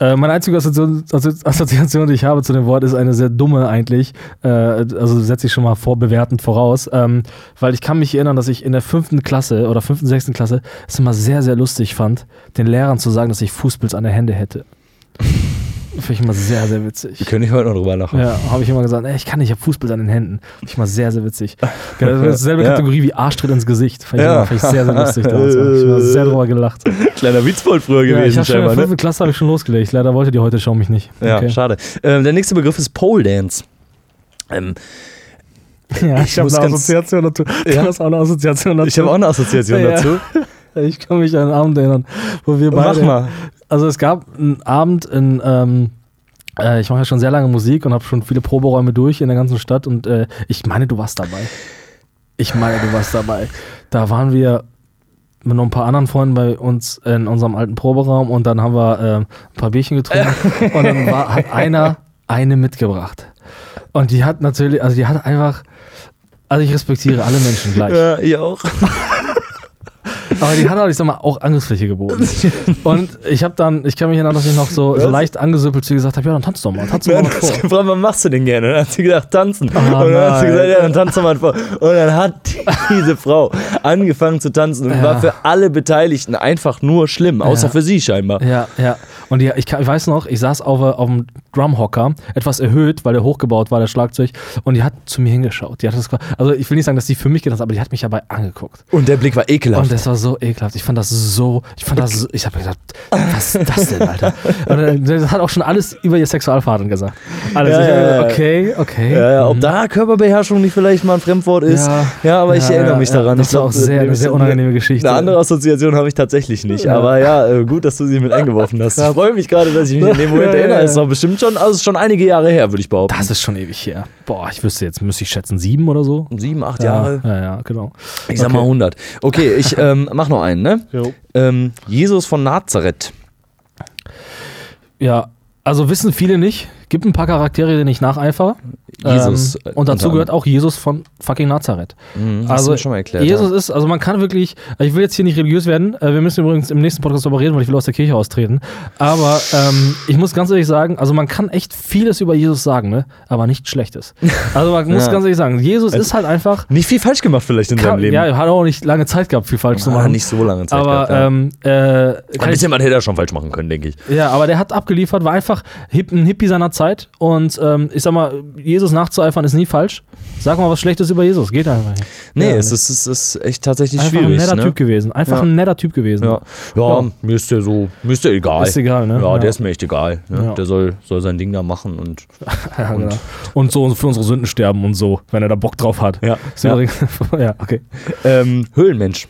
Äh, meine einzige Assoziation, Assozi- Assoziation, die ich habe zu dem Wort, ist eine sehr dumme eigentlich. Äh, also setze ich schon mal vorbewertend voraus. Ähm, weil ich kann mich erinnern, dass ich in der fünften Klasse oder fünften, sechsten Klasse es immer sehr, sehr lustig fand, den Lehrern zu sagen, dass ich Fußpilz an der Hände hätte. Finde ich immer sehr, sehr witzig. Wir können nicht heute noch drüber lachen. Ja, habe ich immer gesagt, ey, ich kann nicht, ich habe Fußpilz an den Händen. Finde ich mal sehr, sehr witzig. Ja, *laughs* das ist dieselbe Ja. Kategorie wie Arschtritt ins Gesicht. Fand ich, Ja. immer, fand ich sehr, sehr lustig damals. Hab ich immer sehr drüber gelacht. Kleiner Witzbold früher Ja, ich gewesen, habe schon in der scheinbar. Ne? fünften Klasse habe ich schon losgelegt. Leider wollte die heute Show mich nicht. Ja, Okay. schade. Ähm, der nächste Begriff ist Pole Dance. Ähm, Ja, Ich ich, habe eine Assoziation dazu. Du Ja? hast auch eine Assoziation dazu. ich habe auch eine Assoziation dazu. *laughs* Ich kann mich an einen Abend erinnern, wo wir beide. Also es gab einen Abend in. Ähm, äh, ich mache ja schon sehr lange Musik und habe schon viele Proberäume durch in der ganzen Stadt und äh, ich meine, du warst dabei. Ich meine, du warst dabei. Da waren wir mit noch ein paar anderen Freunden bei uns in unserem alten Proberaum und dann haben wir ähm, ein paar Bierchen getrunken und dann war, hat einer eine mitgebracht. Und die hat natürlich, also die hat einfach, also ich respektiere alle Menschen gleich. Ja, ich auch. *laughs* Aber die hat auch, ich sag mal, auch Angriffsfläche geboten. *laughs* Und ich habe dann, ich kann mich erinnern, dass ich noch so, so leicht angesüppelt zu gesagt habe, ja, dann tanz doch mal, tanz doch mal du vor. gefragt, was machst du denn gerne? Und dann hat sie gesagt, tanzen. Ah, und dann hat sie nein. gesagt, ja, dann tanz doch mal vor. Und dann hat diese Frau angefangen zu tanzen und Ja. war für alle Beteiligten einfach nur schlimm, außer Ja. für sie scheinbar. Ja, ja. Und die, ich, ich weiß noch, ich saß auf, auf dem Drumhocker, etwas erhöht, weil der hochgebaut war, der Schlagzeug, und die hat zu mir hingeschaut. Die hat das, also ich will nicht sagen, dass die für mich getanzt hat, aber die hat mich dabei angeguckt. Und der Blick war ekelhaft. Und das war so ekelhaft. Ich fand das so, ich fand das so, ich habe gedacht, was ist das denn, Alter? Und das hat auch schon alles über ihr Sexualverhalten gesagt. Alles. Ja, ja, gedacht, ja. okay, okay. ja, ja, ob mhm. da Körperbeherrschung nicht vielleicht mal ein Fremdwort ist. Ja, Ja. aber ich Ja, erinnere ja, mich ja. daran. Das war auch sehr- eine sehr unangenehme Geschichte. Eine andere Assoziation habe ich tatsächlich nicht. Ja. Aber ja, äh, gut, dass du sie mit eingeworfen hast. Krass. Freue mich gerade, dass ich mich an den Moment *laughs* Ja, erinnere. ja. Es ist doch bestimmt schon, also schon einige Jahre her, würde ich behaupten. Das ist schon ewig her. Boah, ich wüsste jetzt, müsste ich schätzen, sieben oder so? Sieben, acht Ja, Jahre. ja, ja, genau. Ich sag Okay. mal 100. Okay, ich *laughs* ähm, mach noch einen, ne? Ähm, Jesus von Nazareth. Ja, also wissen viele nicht. Gibt ein paar Charaktere, denen ich nacheifere. Jesus, Ähm, und dazu gehört auch Jesus von fucking Nazareth. Mhm, also schon mal erklärt. Jesus ist, also man kann wirklich, ich will jetzt hier nicht religiös werden, äh, wir müssen übrigens im nächsten Podcast darüber reden, weil ich will aus der Kirche austreten. Aber ähm, ich muss ganz ehrlich sagen, also man kann echt vieles über Jesus sagen, ne? aber nichts Schlechtes. Also man *laughs* muss Ja. ganz ehrlich sagen, Jesus ist halt einfach, ja. Nicht viel falsch gemacht vielleicht in seinem kann, Leben. ja, er hat auch nicht lange Zeit gehabt, viel falsch zu Ah, machen. nicht so lange Zeit aber gehabt, ja. ähm, äh, Ein bisschen was hätte er schon falsch machen können, denke ich. ja, aber der hat abgeliefert, war einfach hip, ein Hippie seiner Zeit und ähm, ich sag mal, Jesus nachzueifern ist nie falsch. Sag mal was Schlechtes über Jesus, geht einfach nicht. Nee, Ja, es, ist, es ist echt tatsächlich Einfach schwierig. ein netter ne? Typ gewesen. Einfach Ja. ein netter Typ gewesen. Ja, ja, Ja. mir ist der so, mir ist der egal. Ist egal, ne? Ja, Ja. der ist mir echt egal. Ne? Ja. Der soll, soll sein Ding da machen und *laughs* Ja, genau. Und so für unsere Sünden sterben und so, wenn er da Bock drauf hat. Ja. *laughs* Ja okay. ähm, Höhlenmensch.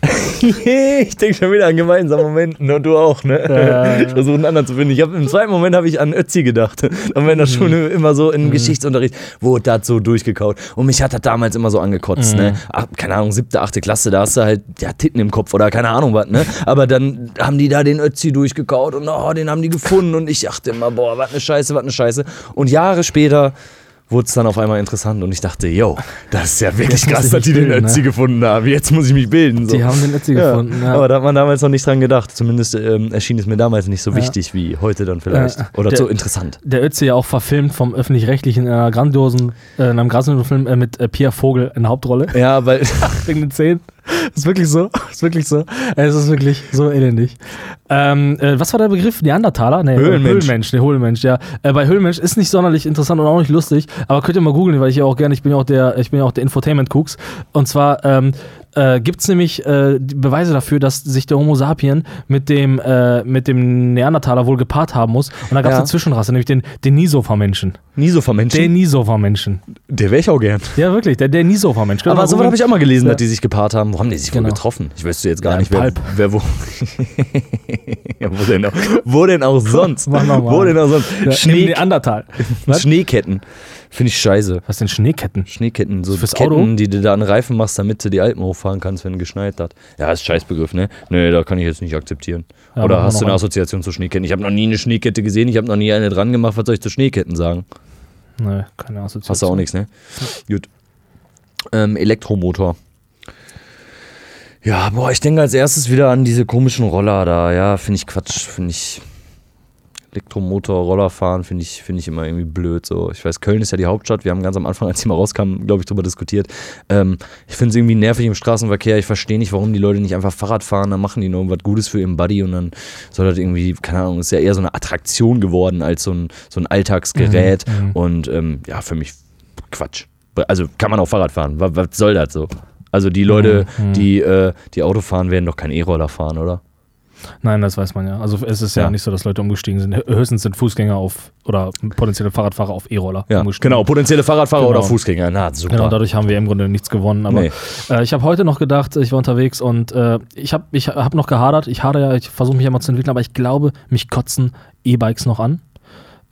*laughs* ich denke schon wieder an gemeinsame Momenten und du auch, ne? Ja. Ich versuche einen anderen zu finden. Ich hab, Im zweiten Moment habe ich an Ötzi gedacht. Und wenn das schon immer so im Geschichtsunterricht wurde das so durchgekaut. Und mich hat das damals immer so angekotzt, ne? Ach, keine Ahnung, siebte, achte Klasse, da hast du halt ja, Titten im Kopf oder keine Ahnung was, ne? Aber dann haben die da den Ötzi durchgekaut und oh, den haben die gefunden und ich dachte immer, boah, was eine Scheiße, was eine Scheiße. Und Jahre später wurde es dann auf einmal interessant und ich dachte, yo, das ist ja wirklich Jetzt krass, dass die den bilden, Ötzi ne? gefunden haben. Jetzt muss ich mich bilden. So. Die haben den Ötzi Ja, gefunden. Ja. Aber da hat man damals noch nicht dran gedacht. Zumindest ähm, erschien es mir damals nicht so wichtig wie heute dann vielleicht. Ja. Oder Der- so interessant. der Ötzi ja auch verfilmt vom Öffentlich-Rechtlichen in einer grandiosen, äh, in einem grandiosen Film äh, mit äh, Pierre Vogel in der Hauptrolle. Ja, weil Wegen den Zähnen. *laughs* Ist wirklich so. *laughs* Ist wirklich so. Es ist wirklich so elendig. Ähm, äh, was war der Begriff? Neandertaler? Nee, Höhlenmensch. Höhlenmensch. Nee, Höhlenmensch, ja. Äh, bei Höhlenmensch ist nicht sonderlich interessant und auch nicht lustig, aber könnt ihr mal googeln, weil ich ja auch gerne, ich bin ja auch der, ich bin ja auch der Infotainment-Cooks. Und zwar ähm, äh, gibt es nämlich äh, Beweise dafür, dass sich der Homo sapien mit dem, äh, mit dem Neandertaler wohl gepaart haben muss. Und da gab es Ja. eine Zwischenrasse, nämlich den Denisova-Menschen. nie so vermenschen. Denisova-Menschen. Der wäre ich auch gern. Ja, wirklich, der. Könnt ihr Aber mal so habe ich auch mal gelesen, Ja. dass die sich gepaart haben. Wo haben die sich wohl Genau. getroffen? Ich wüsste jetzt gar Ja, nicht, wer, wer wo. *laughs* wo denn auch? Wo denn auch *laughs* sonst? Mach mal. Wo denn auch sonst? Im Schnee, Neandertal. Was? Schneeketten. Finde ich scheiße. Was denn Schneeketten? Schneeketten, so Fürs Ketten, Auto? die du da an Reifen machst, damit du die Alpen hochfahren kannst, wenn geschneit hat. Ja, ist ein Scheißbegriff, ne? Nee, da kann ich jetzt nicht akzeptieren. Ja, Oder hast du eine. Assoziation zu Schneeketten? Ich habe noch nie eine Schneekette gesehen, ich habe noch nie eine dran gemacht. Was soll ich zu Schneeketten sagen? Nee, keine Assoziation. Hast du auch nichts, ne? Gut. Ähm, Elektromotor. Ja, boah, ich denke als erstes wieder an diese komischen Roller da. Ja, finde ich Quatsch. Finde ich. Elektromotor, Roller fahren, finde ich, finde ich immer irgendwie blöd. So. Ich weiß, Köln ist ja die Hauptstadt. Wir haben ganz am Anfang, als die mal rauskamen, glaube ich, drüber diskutiert. Ähm, ich finde es irgendwie nervig im Straßenverkehr. Ich verstehe nicht, warum die Leute nicht einfach Fahrrad fahren. Dann machen die noch was Gutes für ihren Buddy und dann soll das irgendwie, keine Ahnung, ist ja eher so eine Attraktion geworden als so ein, so ein Alltagsgerät. Mhm, Und ähm, ja, für mich Quatsch. Also kann man auch Fahrrad fahren. Was, was soll das so? Also die Leute, Mhm. die, äh, die Auto fahren, werden doch kein E-Roller fahren, oder? Nein, das weiß man ja. Also es ist ja, Ja. nicht so, dass Leute umgestiegen sind. Höchstens sind Fußgänger auf oder potenzielle Fahrradfahrer auf E-Roller Ja, umgestiegen. genau. Potenzielle Fahrradfahrer Genau. oder Fußgänger. Na, super. Genau, dadurch haben wir im Grunde nichts gewonnen. Aber Nee. äh, ich habe heute noch gedacht, ich war unterwegs und äh, ich habe ich hab noch gehadert. Ich hadere ja, ich versuche mich ja mal zu entwickeln, aber ich glaube, mich kotzen E-Bikes noch an.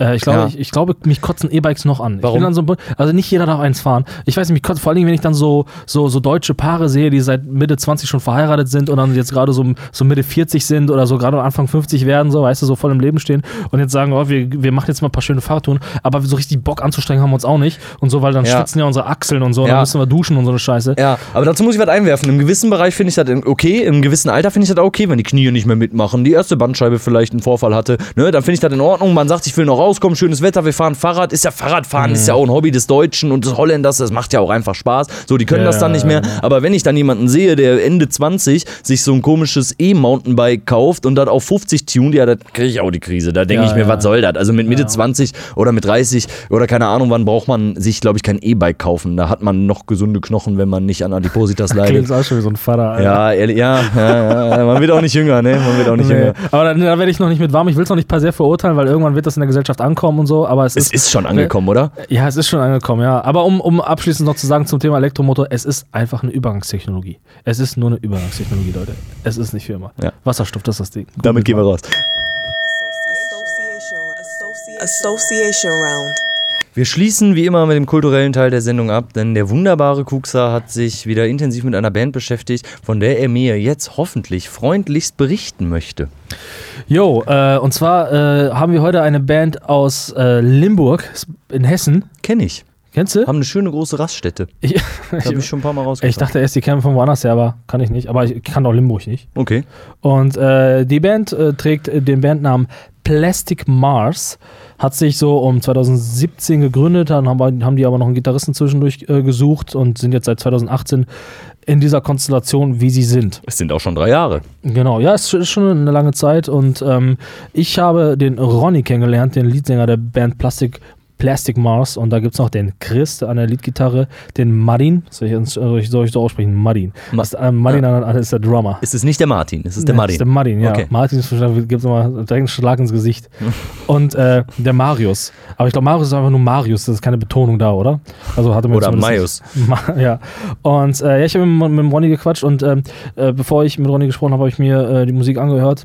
Äh, ich, glaube, Ja. ich, ich glaube, mich kotzen E-Bikes noch an. Ich Warum? bin dann so, also nicht jeder darf eins fahren. Ich weiß nicht, mich kotzt vor allen Dingen, wenn ich dann so, so, so deutsche Paare sehe, die seit Mitte 20 schon verheiratet sind und dann jetzt gerade so, so Mitte 40 sind oder so gerade Anfang 50 werden, so, weißt du, so voll im Leben stehen und jetzt sagen, oh, wir, wir machen jetzt mal ein paar schöne Fahrradtouren, aber so richtig Bock anzustrengen haben wir uns auch nicht und so, weil dann Ja. schwitzen ja unsere Achseln und so, und Ja. dann müssen wir duschen und so eine Scheiße. Ja, aber dazu muss ich was einwerfen. Im gewissen Bereich finde ich das okay, im gewissen Alter finde ich das okay, wenn die Knie nicht mehr mitmachen, die erste Bandscheibe vielleicht einen Vorfall hatte, ne, dann finde ich das in Ordnung. Man sagt, ich will noch rauskommen, schönes Wetter, wir fahren Fahrrad, ist ja Fahrradfahren, ist ja auch ein Hobby des Deutschen und des Holländers, das macht ja auch einfach Spaß. So, die können Ja, das dann nicht mehr. Aber wenn ich dann jemanden sehe, der Ende 20 sich so ein komisches E-Mountainbike kauft und das auf 50 tunt, ja, da kriege ich auch die Krise. Da denke Ja, ich mir, was soll das? Also mit Mitte Ja. 20 oder mit 30 oder keine Ahnung, wann braucht man sich, glaube ich, kein E-Bike kaufen. Da hat man noch gesunde Knochen, wenn man nicht an Adipositas *laughs* leidet. Klingt auch schon wie so ein Vater. Alter. Ja, ehrlich, ja, ja, ja, man wird auch nicht jünger, ne? Man wird auch nicht Nee. jünger. Aber da, da werde ich noch nicht mit warm. Ich will es noch nicht per se verurteilen, weil irgendwann wird das in der Gesellschaft ankommen und so. Aber es, Es ist, ist schon angekommen, oder? Ja, es ist schon angekommen, ja. Aber um, um abschließend noch zu sagen zum Thema Elektromotor, es ist einfach eine Übergangstechnologie. Es ist nur eine Übergangstechnologie, Leute. Es ist nicht für immer. Ja. Wasserstoff, das ist das Ding. Damit gehen wir raus. Association Round. Wir schließen wie immer mit dem kulturellen Teil der Sendung ab, denn der wunderbare Kuxa hat sich wieder intensiv mit einer Band beschäftigt, von der er mir jetzt hoffentlich freundlichst berichten möchte. Jo, äh, und zwar äh, haben wir heute eine Band aus äh, Limburg in Hessen. Kenn ich. Kennst du? Haben eine schöne große Raststätte. *laughs* Ich, habe ich schon ein paar Mal rausgefunden. ich dachte erst, die kämen von woanders her, aber kann ich nicht. Aber ich kann auch Limburg nicht. Okay. Und äh, die Band äh, trägt den Bandnamen Plastic Mars, hat sich so um 2017 gegründet, dann haben, haben die aber noch einen Gitarristen zwischendurch äh, gesucht und sind jetzt seit 2018 in dieser Konstellation, wie sie sind. Es sind auch schon drei Jahre. Genau, ja, es ist schon eine lange Zeit und ähm, ich habe den Ronny kennengelernt, den Leadsänger der Band Plastic Plastic Mars und da gibt es noch den Chris an der Leadgitarre, den Martin, soll ich, soll ich, so aussprechen? Martin. Ma- ist, äh, Martin an- ist der Drummer. Ist es nicht der Martin, es ist der Ja, Martin. Ist der Martin, ja. Okay. Martin gibt es immer direkt einen Schlag ins Gesicht. *laughs* Und äh, der Marius. Aber ich glaube, Marius ist einfach nur Marius, das ist keine Betonung da, oder? Also hatte Oder zumindest nicht- *laughs* Ma ja. Und äh, ja, ich habe mit, mit dem Ronny gequatscht und ähm, äh, bevor ich mit Ronny gesprochen habe, habe ich mir äh, die Musik angehört.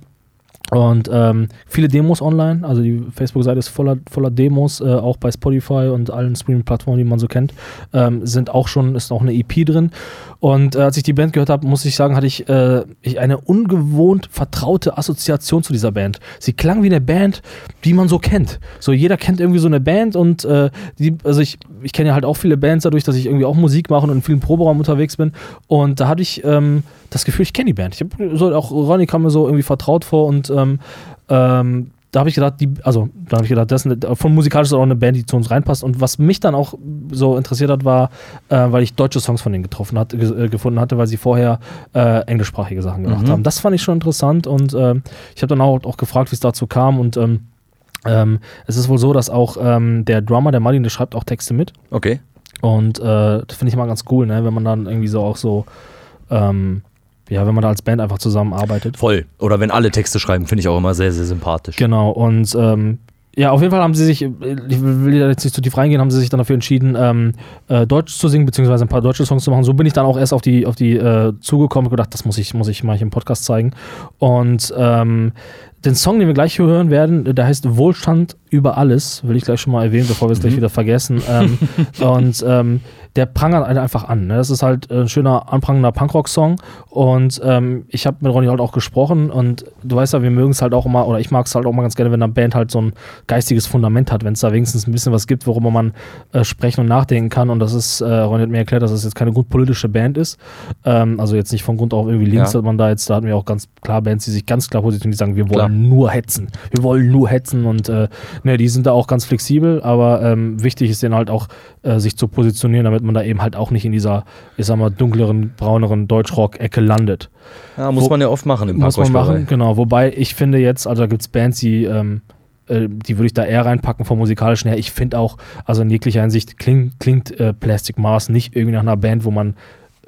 Und ähm, viele Demos online, also die Facebook-Seite ist voller, voller Demos, äh, auch bei Spotify und allen Streaming-Plattformen, die man so kennt, ähm, sind auch schon, ist auch eine EP drin. Und äh, als ich die Band gehört habe, muss ich sagen, hatte ich, äh, ich eine ungewohnt vertraute Assoziation zu dieser Band. Sie klang wie eine Band, die man so kennt. So jeder kennt irgendwie so eine Band und äh, die, also ich, ich kenne ja halt auch viele Bands dadurch, dass ich irgendwie auch Musik mache und in vielen Proberaum unterwegs bin. Und da hatte ich ähm, das Gefühl, ich kenne die Band. Ich habe so auch Ronny kam mir so irgendwie vertraut vor und ähm, ähm, da habe ich gedacht, die, also da habe ich gedacht, das ist eine, von musikalisch ist auch eine Band, die zu uns reinpasst. Und was mich dann auch so interessiert hat, war, äh, weil ich deutsche Songs von denen getroffen hat, ge äh, gefunden hatte, weil sie vorher äh, englischsprachige Sachen gemacht Mhm. haben. Das fand ich schon interessant und ähm, ich habe dann auch, auch gefragt, wie es dazu kam und ähm, ähm, es ist wohl so, dass auch ähm, der Drummer, der Martin, der schreibt auch Texte mit. Okay. Und äh, das finde ich immer ganz cool, ne? wenn man dann irgendwie so auch so, ähm, ja, wenn man da als Band einfach zusammenarbeitet. Voll. Oder wenn alle Texte schreiben, finde ich auch immer sehr, sehr sympathisch. Genau, und ähm, ja, auf jeden Fall haben sie sich, ich will da jetzt nicht zu tief reingehen, haben sie sich dann dafür entschieden, ähm, äh, Deutsch zu singen, beziehungsweise ein paar deutsche Songs zu machen. So bin ich dann auch erst auf die, auf die äh, zugekommen und gedacht, das muss ich, muss ich mal hier im Podcast zeigen. Und ähm, den Song, den wir gleich hören werden, der heißt Wohlstand über alles, will ich gleich schon mal erwähnen, bevor wir es gleich wieder vergessen. Ähm, *laughs* und ähm, der prangert einen einfach an. Ne? Das ist halt ein schöner, anprangender Punkrock-Song. Und ähm, ich habe mit Ronny halt auch gesprochen und du weißt ja, wir mögen es halt auch immer, oder ich mag es halt auch mal ganz gerne, wenn eine Band halt so ein geistiges Fundament hat, wenn es da wenigstens ein bisschen was gibt, worüber man äh, sprechen und nachdenken kann. Und das ist, äh, Ronny hat mir erklärt, dass es jetzt keine gut politische Band ist. Ähm, also jetzt nicht von Grund auf irgendwie links, Ja. man da jetzt, da hatten wir auch ganz klar Bands, die sich ganz klar positionieren, die sagen, wir wollen Klar. nur hetzen. Wir wollen nur hetzen und äh, ne, die sind da auch ganz flexibel, aber ähm, wichtig ist denen halt auch, äh, sich zu positionieren, damit man da eben halt auch nicht in dieser, ich sag mal, dunkleren, brauneren Deutschrock-Ecke landet. Ja, muss Wo- man ja oft machen im Muss man machen, genau. Wobei ich finde jetzt, also da gibt es Bands, die, ähm, äh, die würde ich da eher reinpacken vom musikalischen her. Ich finde auch, also in jeglicher Hinsicht klingt, klingt äh, Plastic Mars nicht irgendwie nach einer Band, wo man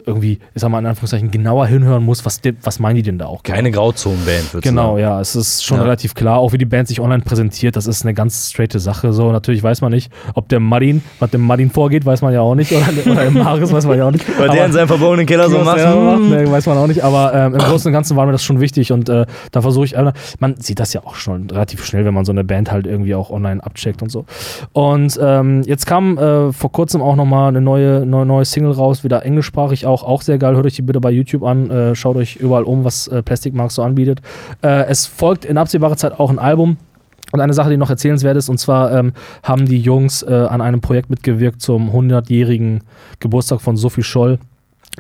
irgendwie, ich sag mal in Anführungszeichen, genauer hinhören muss, was, was meinen die denn da auch? Keine Grauzonenband, Genau, ja, es ist schon Ja. relativ klar, auch wie die Band sich online präsentiert, das ist eine ganz straighte Sache. So, natürlich weiß man nicht, ob der Martin, was dem Martin vorgeht, weiß man ja auch nicht, oder, oder der Marius weiß man ja auch nicht. Weil der in seinem verborgenen Keller so macht. der macht, hm. ne, weiß man auch nicht, aber ähm, im Großen und Ganzen war mir das schon wichtig und äh, da versuche ich, äh, man sieht das ja auch schon relativ schnell, wenn man so eine Band halt irgendwie auch online abcheckt und so. Und ähm, jetzt kam äh, vor kurzem auch nochmal eine neue, neue, neue Single raus, wieder englischsprachig auch, auch sehr geil, hört euch die bitte bei YouTube an, äh, schaut euch überall um, was äh, Plastic Marks so anbietet. Äh, es folgt in absehbarer Zeit auch ein Album. Und eine Sache, die noch erzählenswert ist, und zwar ähm, haben die Jungs äh, an einem Projekt mitgewirkt zum 100-jährigen Geburtstag von Sophie Scholl.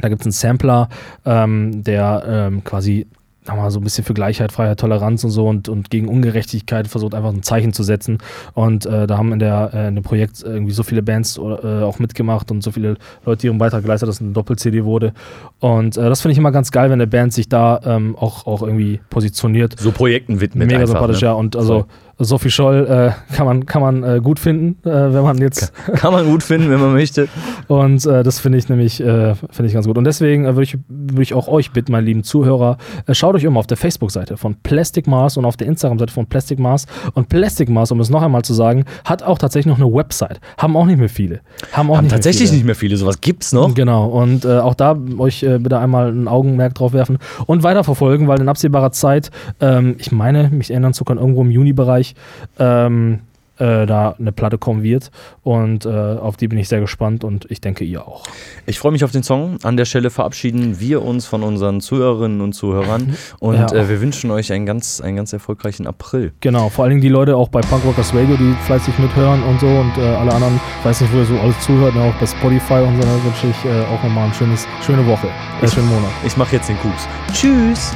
Da gibt es einen Sampler, ähm, der ähm, quasi sagen wir mal, so ein bisschen für Gleichheit, Freiheit, Toleranz und so und, und gegen Ungerechtigkeit versucht einfach ein Zeichen zu setzen. Und äh, da haben in, der, äh, in dem Projekt irgendwie so viele Bands äh, auch mitgemacht und so viele Leute ihren Beitrag geleistet, dass es eine Doppel-CD wurde. Und äh, das finde ich immer ganz geil, wenn eine Band sich da ähm, auch, auch irgendwie positioniert. So Projekten widmet Mega einfach, sympathisch, ne? ja. Und also Voll. Sophie Scholl äh, kann man, kann man äh, gut finden, äh, wenn man jetzt Kann man gut finden, wenn man möchte. *laughs* und äh, das finde ich nämlich äh, ich ganz gut. Und deswegen äh, würde ich, würd ich auch euch bitten, meine lieben Zuhörer, äh, schaut euch um auf der Facebook-Seite von Plastic Mars und auf der Instagram-Seite von Plastic Mars. Und Plastic Mars, um es noch einmal zu sagen, hat auch tatsächlich noch eine Website. Haben auch nicht mehr viele. Haben auch Haben nicht tatsächlich mehr viele. nicht mehr viele. Sowas gibt's noch. Genau, und auch da euch bitte einmal ein Augenmerk drauf werfen und weiterverfolgen, weil in absehbarer Zeit, ähm, ich meine, mich erinnern zu können, irgendwo im Juni-Bereich, ähm, äh, da eine Platte kommen wird. Und äh, auf die bin ich sehr gespannt und ich denke, ihr auch. Ich freue mich auf den Song. An der Stelle verabschieden wir uns von unseren Zuhörerinnen und Zuhörern. *laughs* Und Ja. äh, wir wünschen euch einen ganz, einen ganz erfolgreichen April. Genau, vor allen Dingen die Leute auch bei Punk Rockers Radio, die fleißig mithören und so und äh, alle anderen, ich weiß nicht, wo ihr so alles zuhört, auch bei Spotify und so, wünsche ich äh, auch nochmal eine schönes, schöne Woche, äh, schönen Monat. Ich mache jetzt den Kups. Tschüss.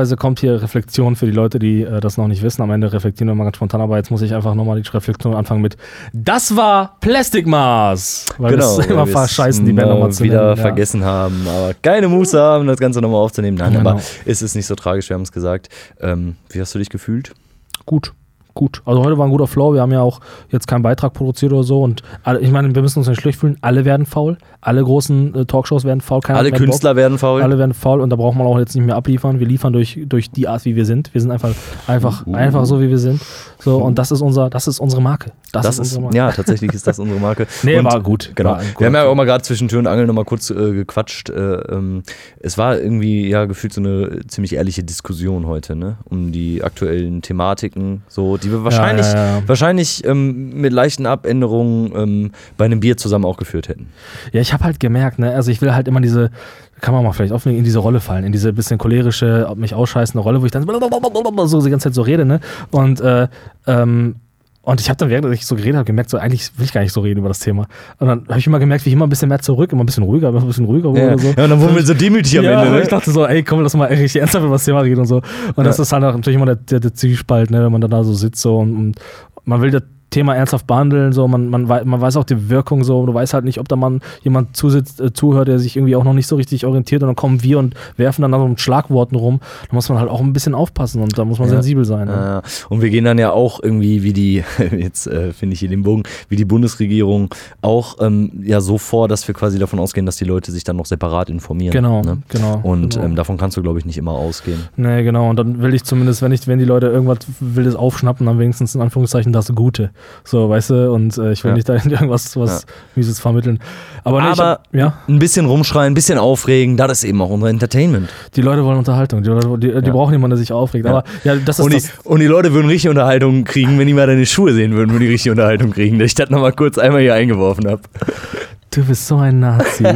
Normalerweise kommt hier Reflexion für die Leute, die äh, das noch nicht wissen. Am Ende reflektieren wir mal ganz spontan, aber jetzt muss ich einfach nochmal die Reflexion anfangen mit Das war Plastic Mars! Weil Genau, wir immer verscheißen, die Band mal nochmal zu wieder nennen. Ja. vergessen haben, aber keine Muße haben, das Ganze nochmal aufzunehmen. Nein, Genau. aber es ist nicht so tragisch, wir haben es gesagt. Ähm, wie hast du dich gefühlt? Gut, gut. Also heute war ein guter Flow. Wir haben ja auch jetzt keinen Beitrag produziert oder so. Und alle, ich meine, wir müssen uns nicht schlecht fühlen. Alle werden faul. Alle großen äh, Talkshows werden faul. Keiner Alle mehr Bock. Künstler werden faul. Alle werden faul und da braucht man auch jetzt nicht mehr abliefern. Wir liefern durch, durch die Art, wie wir sind. Wir sind einfach, einfach, Uh. einfach so, wie wir sind. So, und das ist unser, das ist unsere Marke. Das, Das ist ist, unsere Marke. ja, tatsächlich ist das unsere Marke. *laughs* Nee, Und- war gut. Genau. War Wir haben ja auch mal gerade zwischen Tür und Angel nochmal kurz äh, gequatscht. Äh, ähm, es war irgendwie ja gefühlt so eine ziemlich ehrliche Diskussion heute, ne? Um die aktuellen Thematiken, so, die wir wahrscheinlich, ja, ja. wahrscheinlich ähm, mit leichten Abänderungen ähm, bei einem Bier zusammen auch geführt hätten. Ja, ich habe halt gemerkt, ne, also ich will halt immer diese, kann man mal vielleicht aufnehmen, in diese Rolle fallen, in diese bisschen cholerische, mich ausscheißende Rolle, wo ich dann so die ganze Zeit so rede, ne? Und, äh, ähm, und ich habe dann, während ich so geredet habe, gemerkt, so eigentlich will ich gar nicht so reden über das Thema. Und dann habe ich immer gemerkt, wie ich immer ein bisschen mehr zurück, immer ein bisschen ruhiger, immer ein bisschen ruhiger wurde Ja, oder so. ja und dann wurden wir so demütig am ja, Ende, ne? ich dachte so, ey, komm, lass mal richtig ernsthaft über das Thema reden und so. Und das Ja. ist halt natürlich immer der, der, der Zwiespalt, ne, wenn man dann da so sitzt so und, und man will das Thema ernsthaft behandeln, so man, man, man weiß auch die Wirkung so, du weißt halt nicht, ob da man jemand zusitzt, äh, zuhört, der sich irgendwie auch noch nicht so richtig orientiert und dann kommen wir und werfen dann da so mit Schlagworten rum. Da muss man halt auch ein bisschen aufpassen und da muss man Ja. sensibel sein. Ne? Ja, und wir gehen dann ja auch irgendwie wie die, *laughs* jetzt äh, finde ich hier den Bogen, wie die Bundesregierung auch ähm, ja so vor, dass wir quasi davon ausgehen, dass die Leute sich dann noch separat informieren. Genau, Ne? genau. Und genau. ähm, davon kannst du, glaube ich, nicht immer ausgehen. Nee, genau. Und dann will ich zumindest, wenn ich, wenn die Leute irgendwas Wildes aufschnappen, dann wenigstens in Anführungszeichen das Gute. So, weißt du, und äh, ich will Ja. nicht da *laughs* irgendwas was Mieses vermitteln. Aber, nee, Aber hab, ja, ein bisschen rumschreien, ein bisschen aufregen, das ist eben auch unser Entertainment. die Leute wollen Unterhaltung. Die, Leute, die, die Ja. brauchen jemanden, der sich aufregt. Ja. Aber ja, das ist Und die, das. und die Leute würden richtig Unterhaltung kriegen, wenn die mal deine Schuhe sehen würden, würden die richtig Unterhaltung kriegen, dass ich das nochmal kurz einmal hier eingeworfen habe. Du bist so ein Nazi. *laughs*